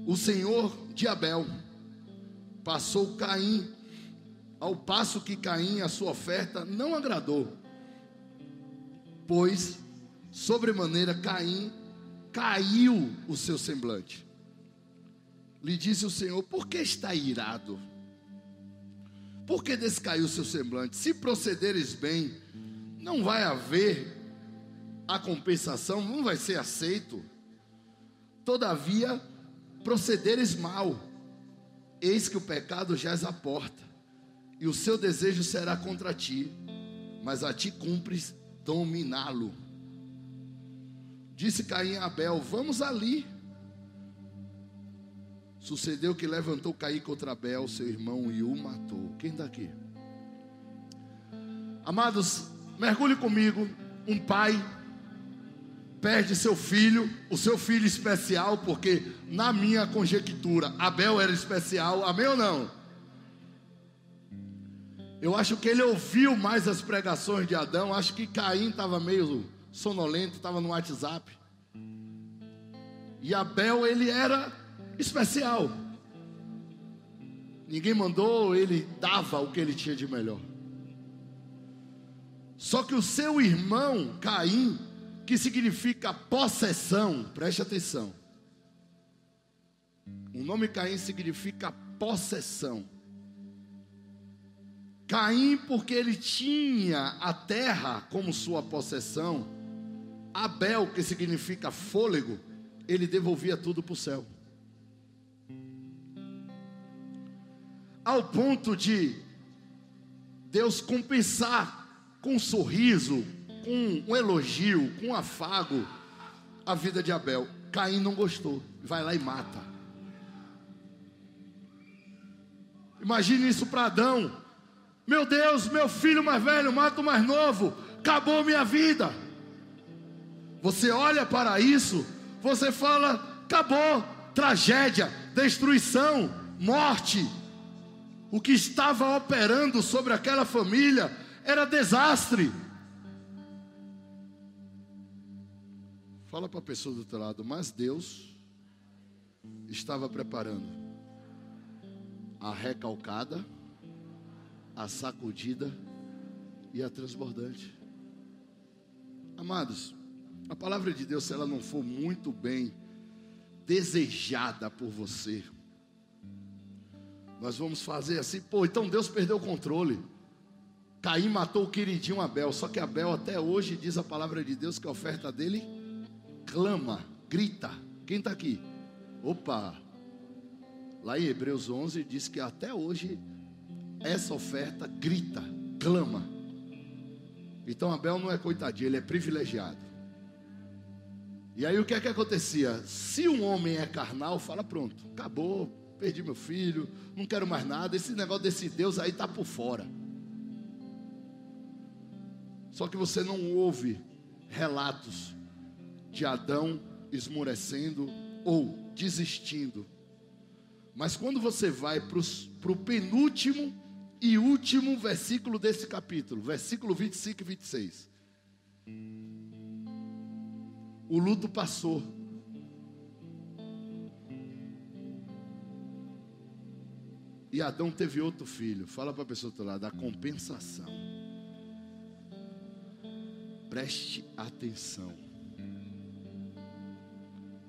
O Senhor de Abel passou Caim, ao passo que Caim, a sua oferta, não agradou, pois, sobremaneira, Caim caiu o seu semblante. Lhe disse o Senhor: Por que está irado? Por que descaiu o seu semblante? Se procederes bem, não vai haver a compensação, não vai ser aceito. Todavia, procederes mal, eis que o pecado jaz à porta, e o seu desejo será contra ti, mas a ti cumpres dominá-lo. Disse Caim a Abel: Vamos ali. Sucedeu que levantou Caim contra Abel, seu irmão, e o matou. Quem está aqui? Amados, mergulhe comigo. Um pai perde seu filho, o seu filho especial, porque na minha conjectura, Abel era especial, amém ou não? Eu acho que ele ouviu mais as pregações de Adão, acho que Caim estava meio sonolento, estava no WhatsApp. E Abel, ele era especial. Ninguém mandou, ele dava o que ele tinha de melhor. Só que o seu irmão, Caim, que significa possessão, preste atenção. O nome Caim significa possessão. Caim, porque ele tinha a terra como sua possessão. Abel, que significa fôlego, ele devolvia tudo para o céu. Ao ponto de Deus compensar com um sorriso, com um elogio, com um afago, a vida de Abel. Caim não gostou, vai lá e mata. Imagine isso para Adão. Meu Deus, meu filho mais velho mata o mais novo, acabou minha vida. Você olha para isso, você fala: acabou, tragédia, destruição, morte. O que estava operando sobre aquela família era desastre. Fala para a pessoa do outro lado, mas Deus estava preparando a recalcada, a sacudida e a transbordante. Amados, a palavra de Deus, se ela não for muito bem desejada por você, nós vamos fazer assim, pô, então Deus perdeu o controle. Caim matou o queridinho Abel, só que Abel até hoje diz a palavra de Deus que a oferta dele clama, grita. Quem está aqui? Opa! Lá em Hebreus 11 diz que até hoje essa oferta grita, clama. Então Abel não é coitadinho, ele é privilegiado. E aí o que é que acontecia? Se um homem é carnal, fala pronto, acabou, perdi meu filho, não quero mais nada. Esse negócio desse Deus aí está por fora. Só que você não ouve relatos de Adão esmorecendo ou desistindo. Mas quando você vai para o penúltimo e último versículo desse capítulo, versículo 25 e 26. O luto passou. E Adão teve outro filho. Fala para a pessoa do outro lado, a compensação. Preste atenção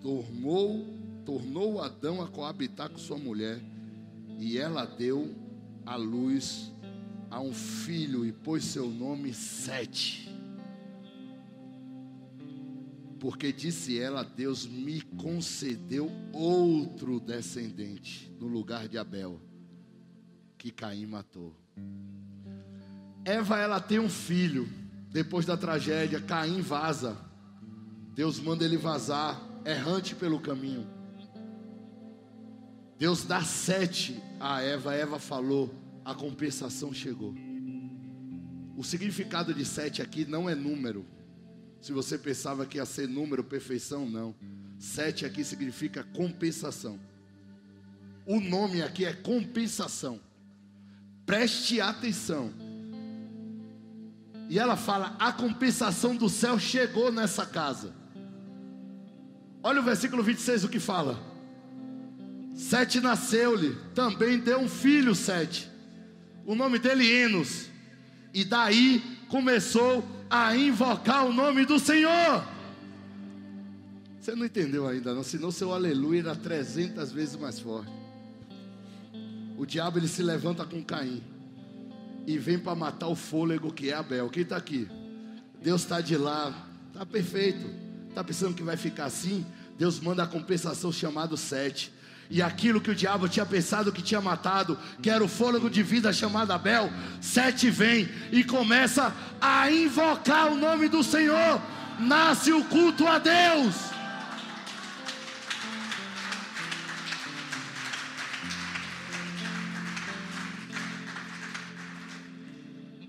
tornou, tornou Adão a coabitar com sua mulher, e ela deu a luz a um filho e pôs seu nome Sete. porque disse ela: Deus me concedeu outro descendente no lugar de Abel, que Caim matou. Eva, ela tem um filho. Depois da tragédia, Caim vaza. Deus manda ele vazar, errante pelo caminho. Deus dá sete a Eva. Eva falou: a compensação chegou. O significado de sete aqui não é número. Se você pensava que ia ser número, perfeição, não. Sete aqui significa compensação. O nome aqui é compensação. Preste atenção. E ela fala: a compensação do céu chegou nessa casa. Olha o versículo 26 o que fala. Sete nasceu-lhe, também deu um filho, Sete. O nome dele Enos. E daí começou a invocar o nome do Senhor. Você não entendeu ainda, não? Senão seu aleluia era 300 vezes mais forte. O diabo ele se levanta com Caim e vem para matar o fôlego que é Abel. Quem está aqui? Deus está de lá, está perfeito. Está pensando que vai ficar assim? Deus manda a compensação chamado sete. E aquilo que o diabo tinha pensado que tinha matado, que era o fôlego de vida chamado Abel, sete vem e começa a invocar o nome do Senhor. Nasce o culto a Deus.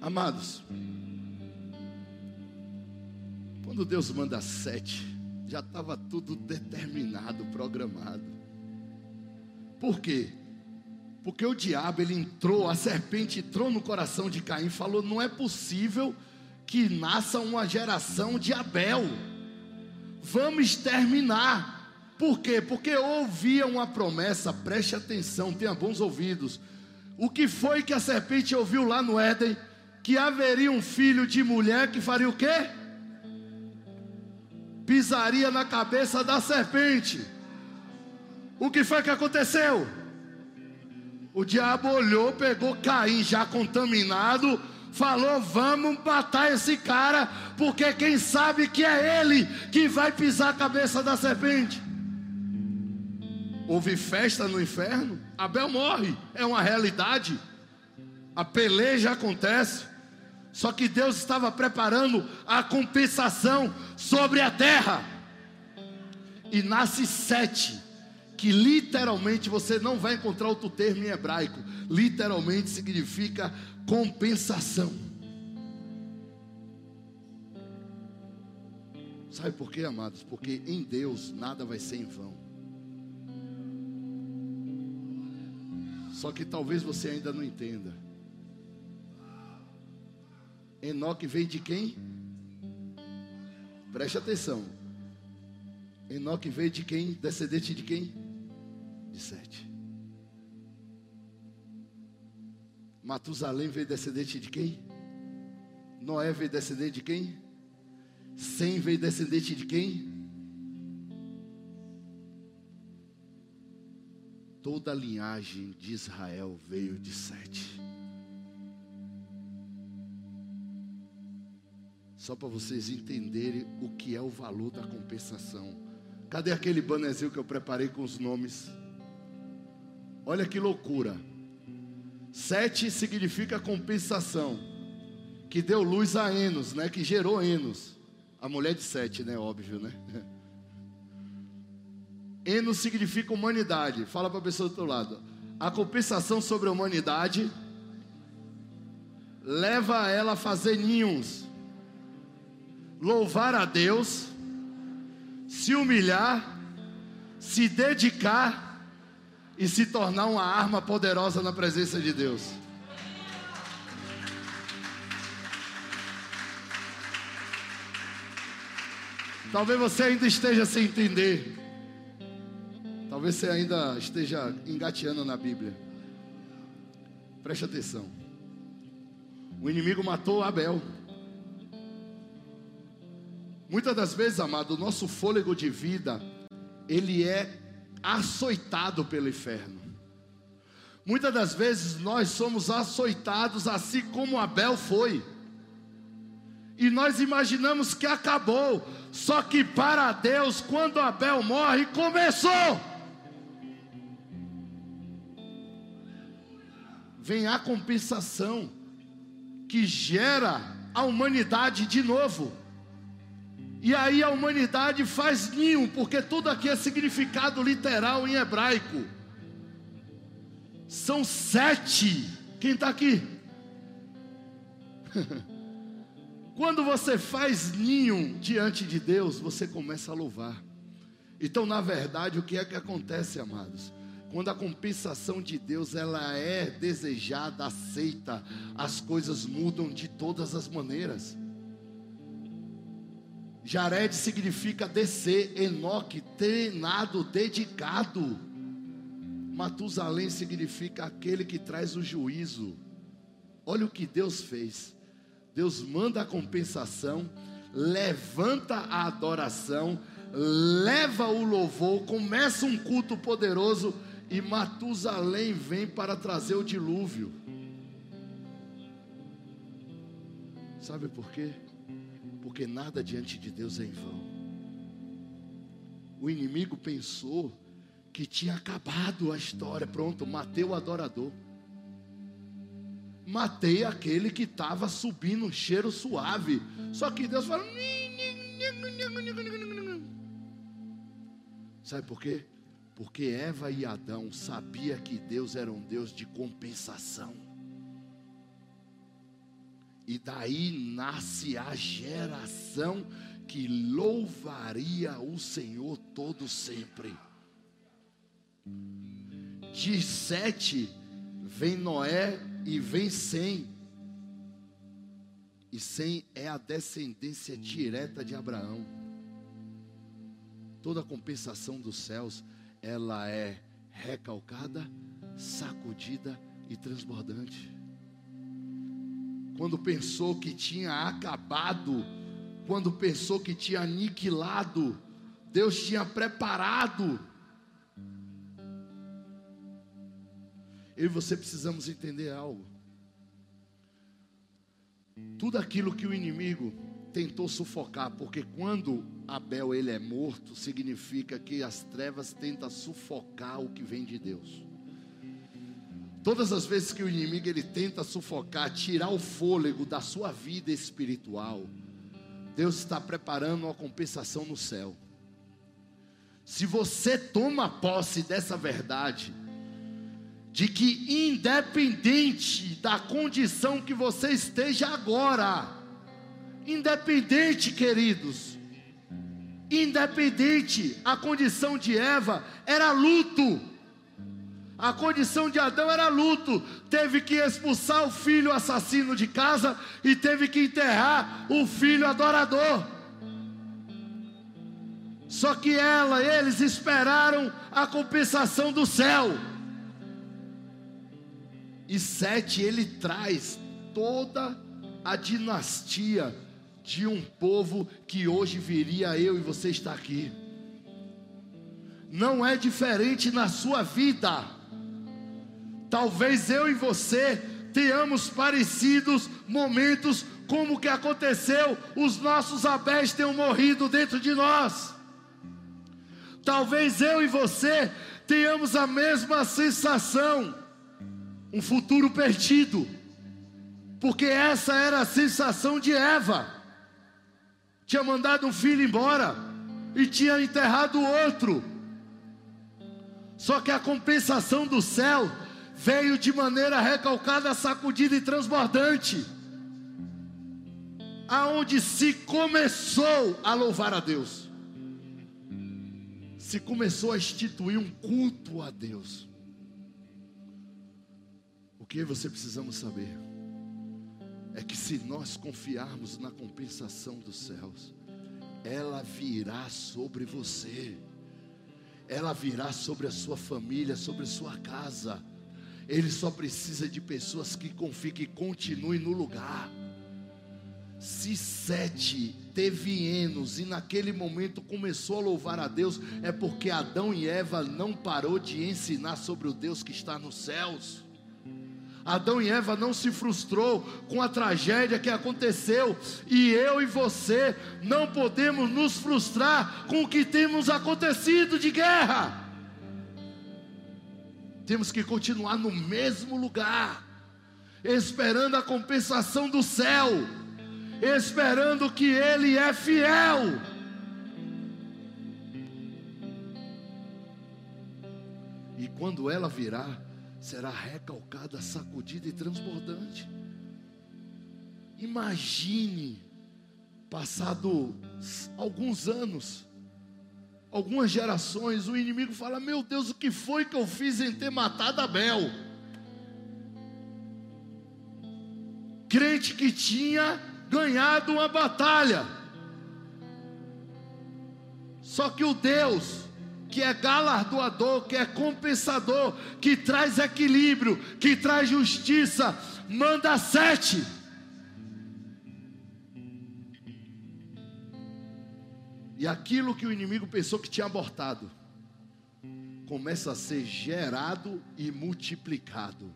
Amados, quando Deus manda sete, já estava tudo determinado, programado. Por quê? Porque o diabo ele entrou, a serpente entrou no coração de Caim e falou: não é possível que nasça uma geração de Abel. Vamos exterminar. Por quê? Porque ouvia uma promessa, preste atenção, tenha bons ouvidos. O que foi que a serpente ouviu lá no Éden? Que haveria um filho de mulher que faria o quê? Pisaria na cabeça da serpente. O que foi que aconteceu? O diabo olhou, pegou Caim já contaminado, falou: Vamos matar esse cara, porque quem sabe que é ele que vai pisar a cabeça da serpente. Houve festa no inferno, Abel morre, é uma realidade. A peleja acontece, só que Deus estava preparando a compensação sobre a terra. E nasce sete que literalmente você não vai encontrar outro termo em hebraico. Literalmente significa compensação. Sabe por quê, amados? Porque em Deus nada vai ser em vão. Só que talvez você ainda não entenda. Enoque vem de quem? Preste atenção. Enoque veio de quem? Descendente de quem? de Sete. Matusalém veio descendente de quem? Noé veio descendente de quem? Sem veio descendente de quem? Toda a linhagem de Israel veio de Sete. Só para vocês entenderem o que é o valor da compensação. Cadê aquele banezinho que eu preparei com os nomes? Olha que loucura. Sete significa compensação. Que deu luz a Enos, né? Que gerou Enos. A mulher de Sete, né? Óbvio, né? [LAUGHS] Enos significa humanidade. Fala para a pessoa do outro lado. A compensação sobre a humanidade leva ela a fazer ninhos, louvar a Deus, se humilhar, se dedicar e se tornar uma arma poderosa na presença de Deus. Talvez você ainda esteja sem entender. Talvez você ainda esteja engateando na Bíblia. Preste atenção. O inimigo matou Abel. Muitas das vezes, amado, o nosso fôlego de vida, ele é açoitado pelo inferno. Muitas das vezes nós somos açoitados assim como Abel foi. E nós imaginamos que acabou. Só que para Deus, quando Abel morre, começou. Vem a compensação que gera a humanidade de novo. E aí a humanidade faz ninho, porque tudo aqui é significado literal em hebraico. São sete. Quem está aqui? [LAUGHS] Quando você faz ninho diante de Deus, você começa a louvar. Então, na verdade, o que é que acontece, amados? Quando a compensação de Deus ela é desejada, aceita, as coisas mudam de todas as maneiras. Jared significa descer, Enoque, treinado, dedicado. Matusalém significa aquele que traz o juízo. Olha o que Deus fez. Deus manda a compensação, levanta a adoração, leva o louvor, começa um culto poderoso e Matusalém vem para trazer o dilúvio. Sabe por quê? Porque nada diante de Deus é em vão. O inimigo pensou que tinha acabado a história, pronto, matei o adorador. Matei aquele que estava subindo um cheiro suave. Só que Deus falou: Sabe por quê? Porque Eva e Adão sabia que Deus era um Deus de compensação. E daí nasce a geração que louvaria o Senhor todo sempre. De sete vem Noé e vem Sem. E Sem é a descendência direta de Abraão. Toda a compensação dos céus, ela é recalcada, sacudida e transbordante quando pensou que tinha acabado, quando pensou que tinha aniquilado, Deus tinha preparado. Eu e você precisamos entender algo. Tudo aquilo que o inimigo tentou sufocar, porque quando Abel ele é morto, significa que as trevas tentam sufocar o que vem de Deus. Todas as vezes que o inimigo ele tenta sufocar, tirar o fôlego da sua vida espiritual, Deus está preparando uma compensação no céu. Se você toma posse dessa verdade, de que independente da condição que você esteja agora, independente, queridos, independente, a condição de Eva era luto. A condição de Adão era luto. Teve que expulsar o filho assassino de casa e teve que enterrar o filho adorador. Só que ela, eles esperaram a compensação do céu. E Sete, ele traz toda a dinastia de um povo que hoje viria eu e você está aqui. Não é diferente na sua vida. Talvez eu e você tenhamos parecidos momentos como que aconteceu, os nossos abés tenham morrido dentro de nós. Talvez eu e você tenhamos a mesma sensação, um futuro perdido, porque essa era a sensação de Eva. Tinha mandado um filho embora e tinha enterrado outro. Só que a compensação do céu veio de maneira recalcada, sacudida e transbordante, aonde se começou a louvar a Deus, se começou a instituir um culto a Deus. O que você precisamos saber é que se nós confiarmos na compensação dos céus, ela virá sobre você, ela virá sobre a sua família, sobre a sua casa ele só precisa de pessoas que confiem, que continuem no lugar. Se Sete teve Enos e naquele momento começou a louvar a Deus, é porque Adão e Eva não parou de ensinar sobre o Deus que está nos céus. Adão e Eva não se frustrou com a tragédia que aconteceu, e eu e você não podemos nos frustrar com o que temos acontecido de guerra. Temos que continuar no mesmo lugar, esperando a compensação do céu, esperando que Ele é fiel. E quando ela virá, será recalcada, sacudida e transbordante. Imagine, passado alguns anos, algumas gerações, o inimigo fala: Meu Deus, o que foi que eu fiz em ter matado Abel? Crente que tinha ganhado uma batalha, só que o Deus que é galardoador, que é compensador, que traz equilíbrio, que traz justiça, manda sete. E aquilo que o inimigo pensou que tinha abortado, começa a ser gerado e multiplicado.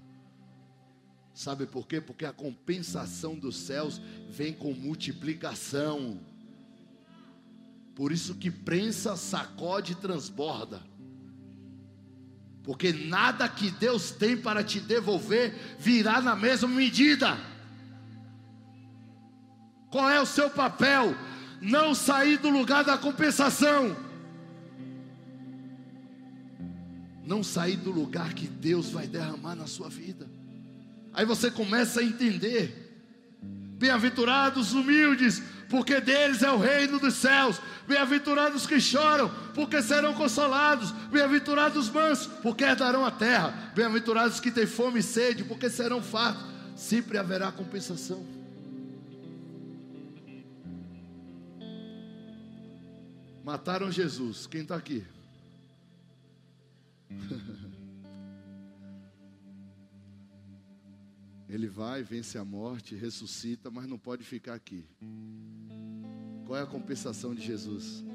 Sabe por quê? Porque a compensação dos céus vem com multiplicação. Por isso que prensa, sacode e transborda. Porque nada que Deus tem para te devolver virá na mesma medida. Qual é o seu papel? Não sair do lugar da compensação. Não sair do lugar que Deus vai derramar na sua vida. Aí você começa a entender. Bem-aventurados humildes, porque deles é o reino dos céus. Bem-aventurados que choram, porque serão consolados. Bem-aventurados os mansos, porque herdarão a terra. Bem-aventurados que têm fome e sede, porque serão fartos. Sempre haverá compensação. Mataram Jesus. Quem está aqui? [LAUGHS] Ele vai, vence a morte, ressuscita, mas não pode ficar aqui. Qual é a compensação de Jesus?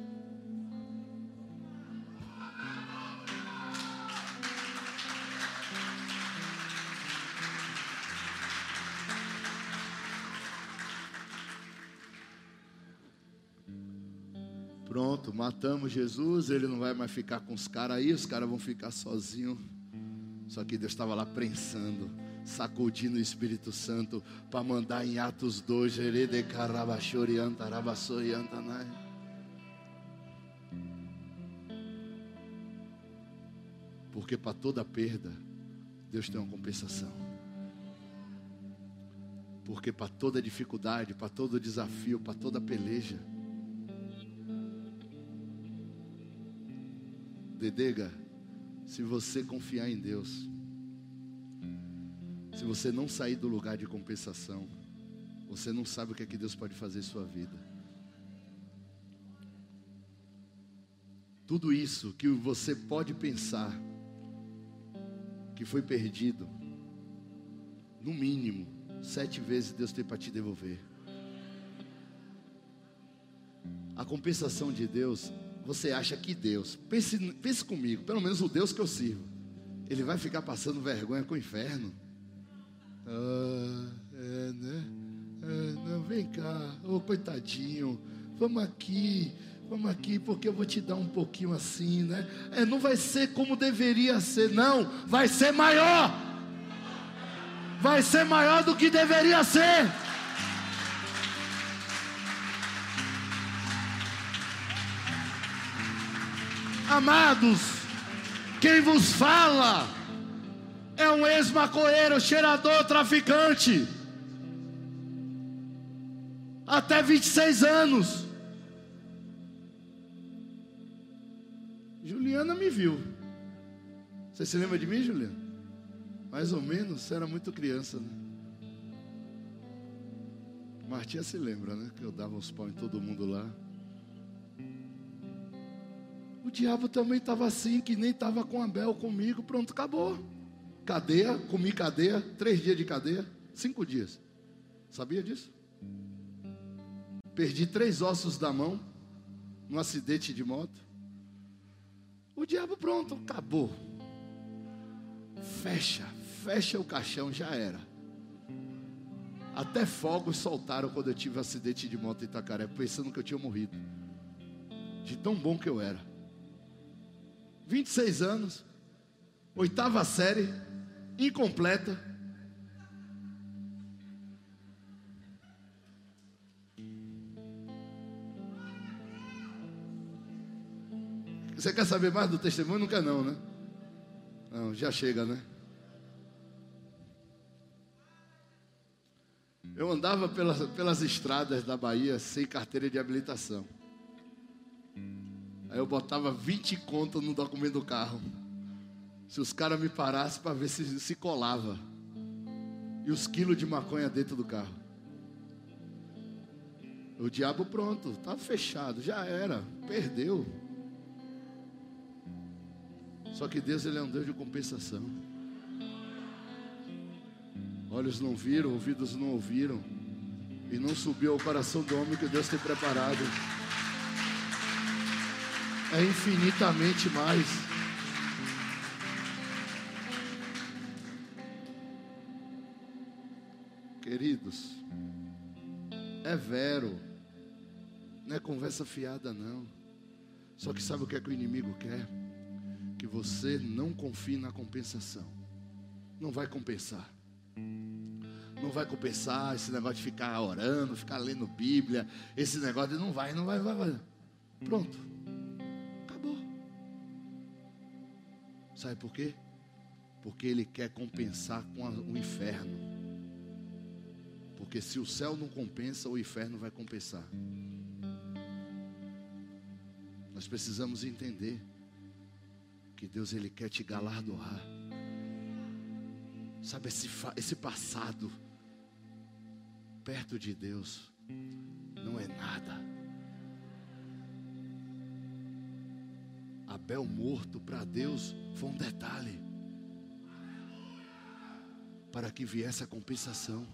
Pronto, matamos Jesus, ele não vai mais ficar com os caras aí, os caras vão ficar sozinhos. Só que Deus estava lá prensando sacudindo o Espírito Santo para mandar em Atos 2, porque para toda perda, Deus tem uma compensação. Porque para toda dificuldade, para todo desafio, para toda peleja, Dedega, se você confiar em Deus, se você não sair do lugar de compensação, você não sabe o que é que Deus pode fazer em sua vida. Tudo isso que você pode pensar que foi perdido, no mínimo, sete vezes Deus tem para te devolver. A compensação de Deus, você acha que Deus, pense, pense comigo, pelo menos o Deus que eu sirvo, ele vai ficar passando vergonha com o inferno? Ah, é, né? É, não, vem cá, ô coitadinho, vamos aqui, vamos aqui, porque eu vou te dar um pouquinho assim, né? É, não vai ser como deveria ser, não, vai ser maior, vai ser maior do que deveria ser. Amados, quem vos fala, é um ex-macoeiro, cheirador, traficante. Até 26 anos. Juliana me viu. Você se lembra de mim, Juliana? Mais ou menos, você era muito criança, né? Martinha se lembra, né? Que eu dava uns pau em todo mundo lá. O diabo também estava assim, que nem estava com Abel comigo. Pronto, acabou. Cadeia, comi cadeia, três dias de cadeia, cinco dias. Sabia disso? Perdi três ossos da mão num acidente de moto. O diabo pronto, acabou. Fecha, fecha o caixão, já era. Até fogos soltaram quando eu tive um acidente de moto em Itacaré, pensando que eu tinha morrido. De tão bom que eu era. 26 anos, oitava série, incompleta. Você quer saber mais do testemunho? Nunca não, né? Não, já chega, né? Eu andava pelas, pelas estradas da Bahia sem carteira de habilitação. Aí eu botava 20 contas no documento do carro. Se os caras me parassem para ver se se colava. E os quilos de maconha dentro do carro. O diabo pronto, estava fechado, já era, perdeu. Só que Deus ele é um Deus de compensação. Olhos não viram, ouvidos não ouviram, e não subiu ao coração do homem que Deus tem preparado. É infinitamente mais. Queridos, é vero, não é conversa fiada, não. Só que sabe o que é que o inimigo quer? que você não confie na compensação. Não vai compensar. Não vai compensar esse negócio de ficar orando, ficar lendo Bíblia, esse negócio não vai, não vai, vai, vai. Pronto. Sabe por quê? Porque ele quer compensar com a, o inferno. Porque se o céu não compensa, o inferno vai compensar. Nós precisamos entender que Deus ele quer te galardoar. Sabe esse, esse passado perto de Deus não é nada. Abel morto para Deus foi um detalhe para que viesse a compensação.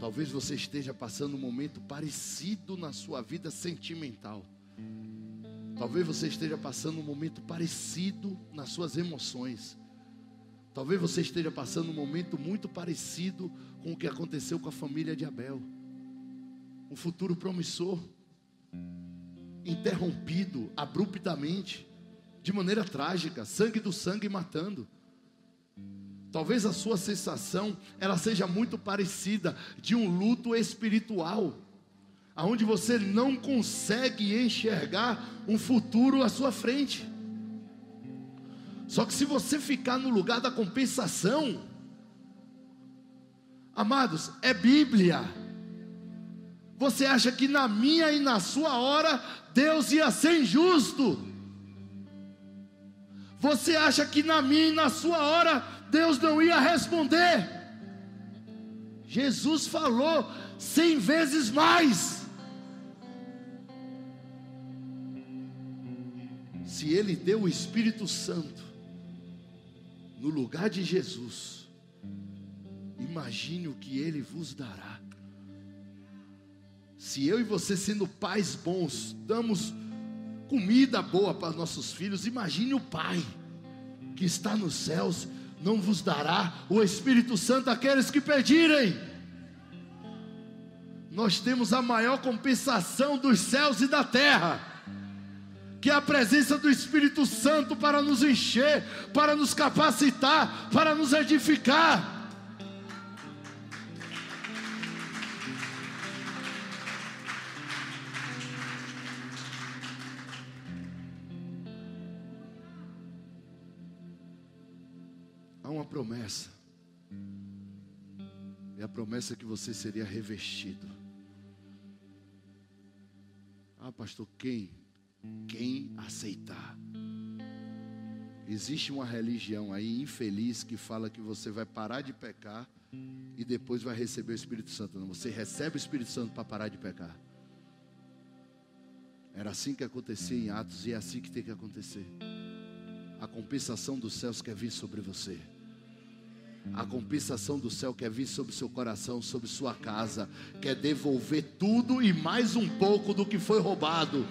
Talvez você esteja passando um momento parecido na sua vida sentimental. Talvez você esteja passando um momento parecido nas suas emoções. Talvez você esteja passando um momento muito parecido com o que aconteceu com a família de Abel. Um futuro promissor, interrompido abruptamente, de maneira trágica, sangue do sangue matando. Talvez a sua sensação ela seja muito parecida de um luto espiritual aonde você não consegue enxergar um futuro à sua frente. Só que se você ficar no lugar da compensação, amados, é Bíblia. Você acha que na minha e na sua hora Deus ia ser injusto? Você acha que na minha e na sua hora Deus não ia responder? Jesus falou cem vezes mais. se ele deu o Espírito Santo no lugar de Jesus, imagine o que ele vos dará. Se eu e você, sendo pais bons, damos comida boa para nossos filhos, imagine o Pai que está nos céus, não vos dará o Espírito Santo àqueles que pedirem. Nós temos a maior compensação dos céus e da terra que é a presença do Espírito Santo para nos encher, para nos capacitar, para nos edificar. Promessa. E a promessa é que você seria revestido. Ah, pastor, quem? quem aceitar. Existe uma religião aí infeliz que fala que você vai parar de pecar e depois vai receber o Espírito Santo. Não, você recebe o Espírito Santo para parar de pecar. Era assim que acontecia em Atos e é assim que tem que acontecer. A compensação dos céus quer vir sobre você. A compensação do céu quer vir sobre seu coração, sobre sua casa, quer devolver tudo e mais um pouco do que foi roubado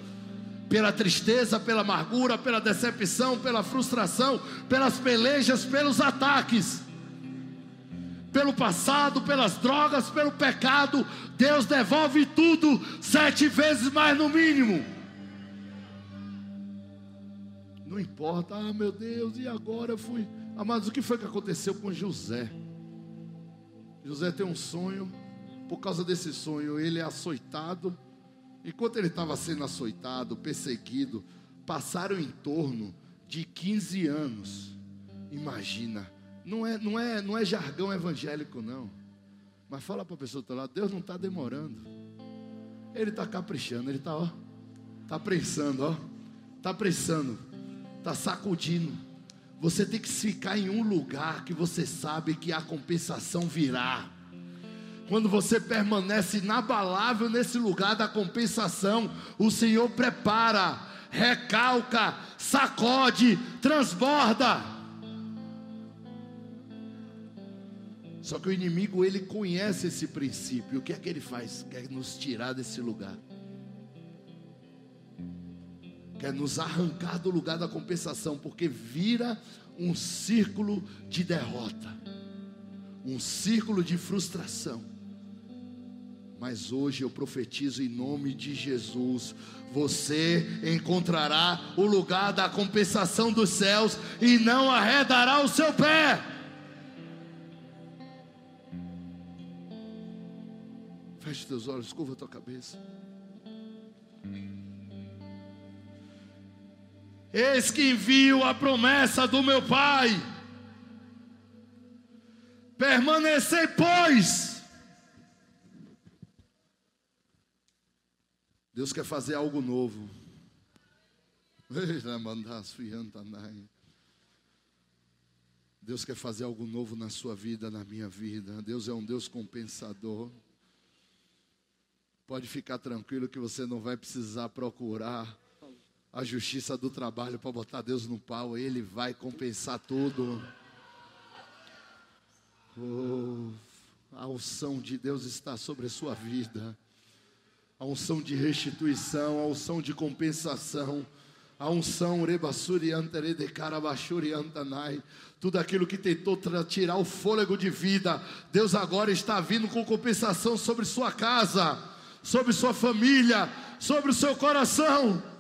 pela tristeza, pela amargura, pela decepção, pela frustração, pelas pelejas, pelos ataques, pelo passado, pelas drogas, pelo pecado. Deus devolve tudo sete vezes mais no mínimo. Não importa, ah meu Deus, e agora eu fui. Amados, o que foi que aconteceu com José? José tem um sonho, por causa desse sonho, ele é açoitado. Enquanto ele estava sendo açoitado, perseguido, passaram em torno de 15 anos. Imagina, não é, não é, não é jargão evangélico, não. Mas fala para a pessoa do outro lado, Deus não está demorando. Ele está caprichando, ele está, ó, está prensando, ó, está prensando está sacudindo. Você tem que ficar em um lugar que você sabe que a compensação virá. Quando você permanece inabalável nesse lugar da compensação, o Senhor prepara, recalca, sacode, transborda. Só que o inimigo ele conhece esse princípio. O que é que ele faz? Quer nos tirar desse lugar quer nos arrancar do lugar da compensação, porque vira um círculo de derrota, um círculo de frustração. Mas hoje eu profetizo em nome de Jesus: você encontrará o lugar da compensação dos céus e não arredará o seu pé. Feche teus olhos, curva tua cabeça. Eis que envio a promessa do meu Pai. Permanecei, pois. Deus quer fazer algo novo. Deus quer fazer algo novo na sua vida, na minha vida. Deus é um Deus compensador. Pode ficar tranquilo que você não vai precisar procurar a justiça do trabalho para botar Deus no pau, Ele vai compensar tudo. Oh, a unção de Deus está sobre a sua vida, a unção de restituição, a unção de compensação, a unção tudo aquilo que tentou tirar o fôlego de vida, Deus agora está vindo com compensação sobre sua casa, sobre sua família, sobre o seu coração.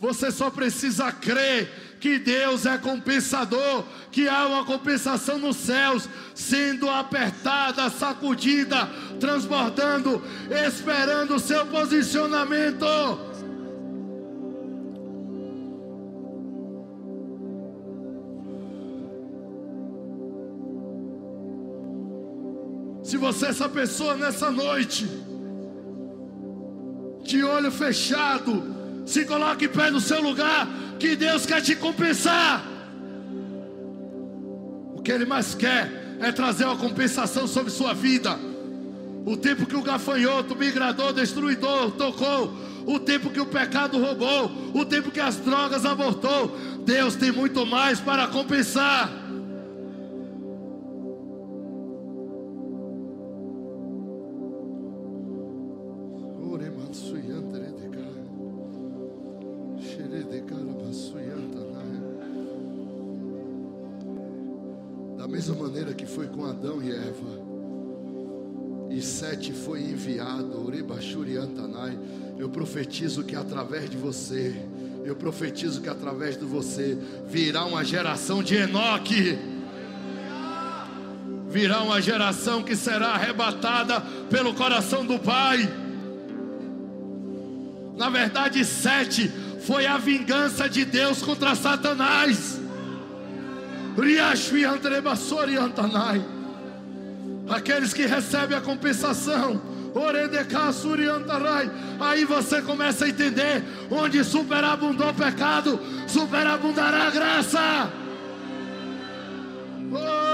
Você só precisa crer que Deus é compensador, que há uma compensação nos céus, sendo apertada, sacudida, transbordando, esperando o seu posicionamento. Se você é essa pessoa nessa noite, de olho fechado, se coloque em pé no seu lugar, que Deus quer te compensar. O que Ele mais quer é trazer uma compensação sobre sua vida. O tempo que o gafanhoto, migrador, destruidor tocou, o tempo que o pecado roubou, o tempo que as drogas abortou, Deus tem muito mais para compensar. Profetizo que através de você, eu profetizo que através de você virá uma geração de Enoque. Virá uma geração que será arrebatada pelo coração do Pai. Na verdade, sete foi a vingança de Deus contra Satanás. Aqueles que recebem a compensação Aí você começa a entender onde superabundou o pecado, superabundará a graça. Oh.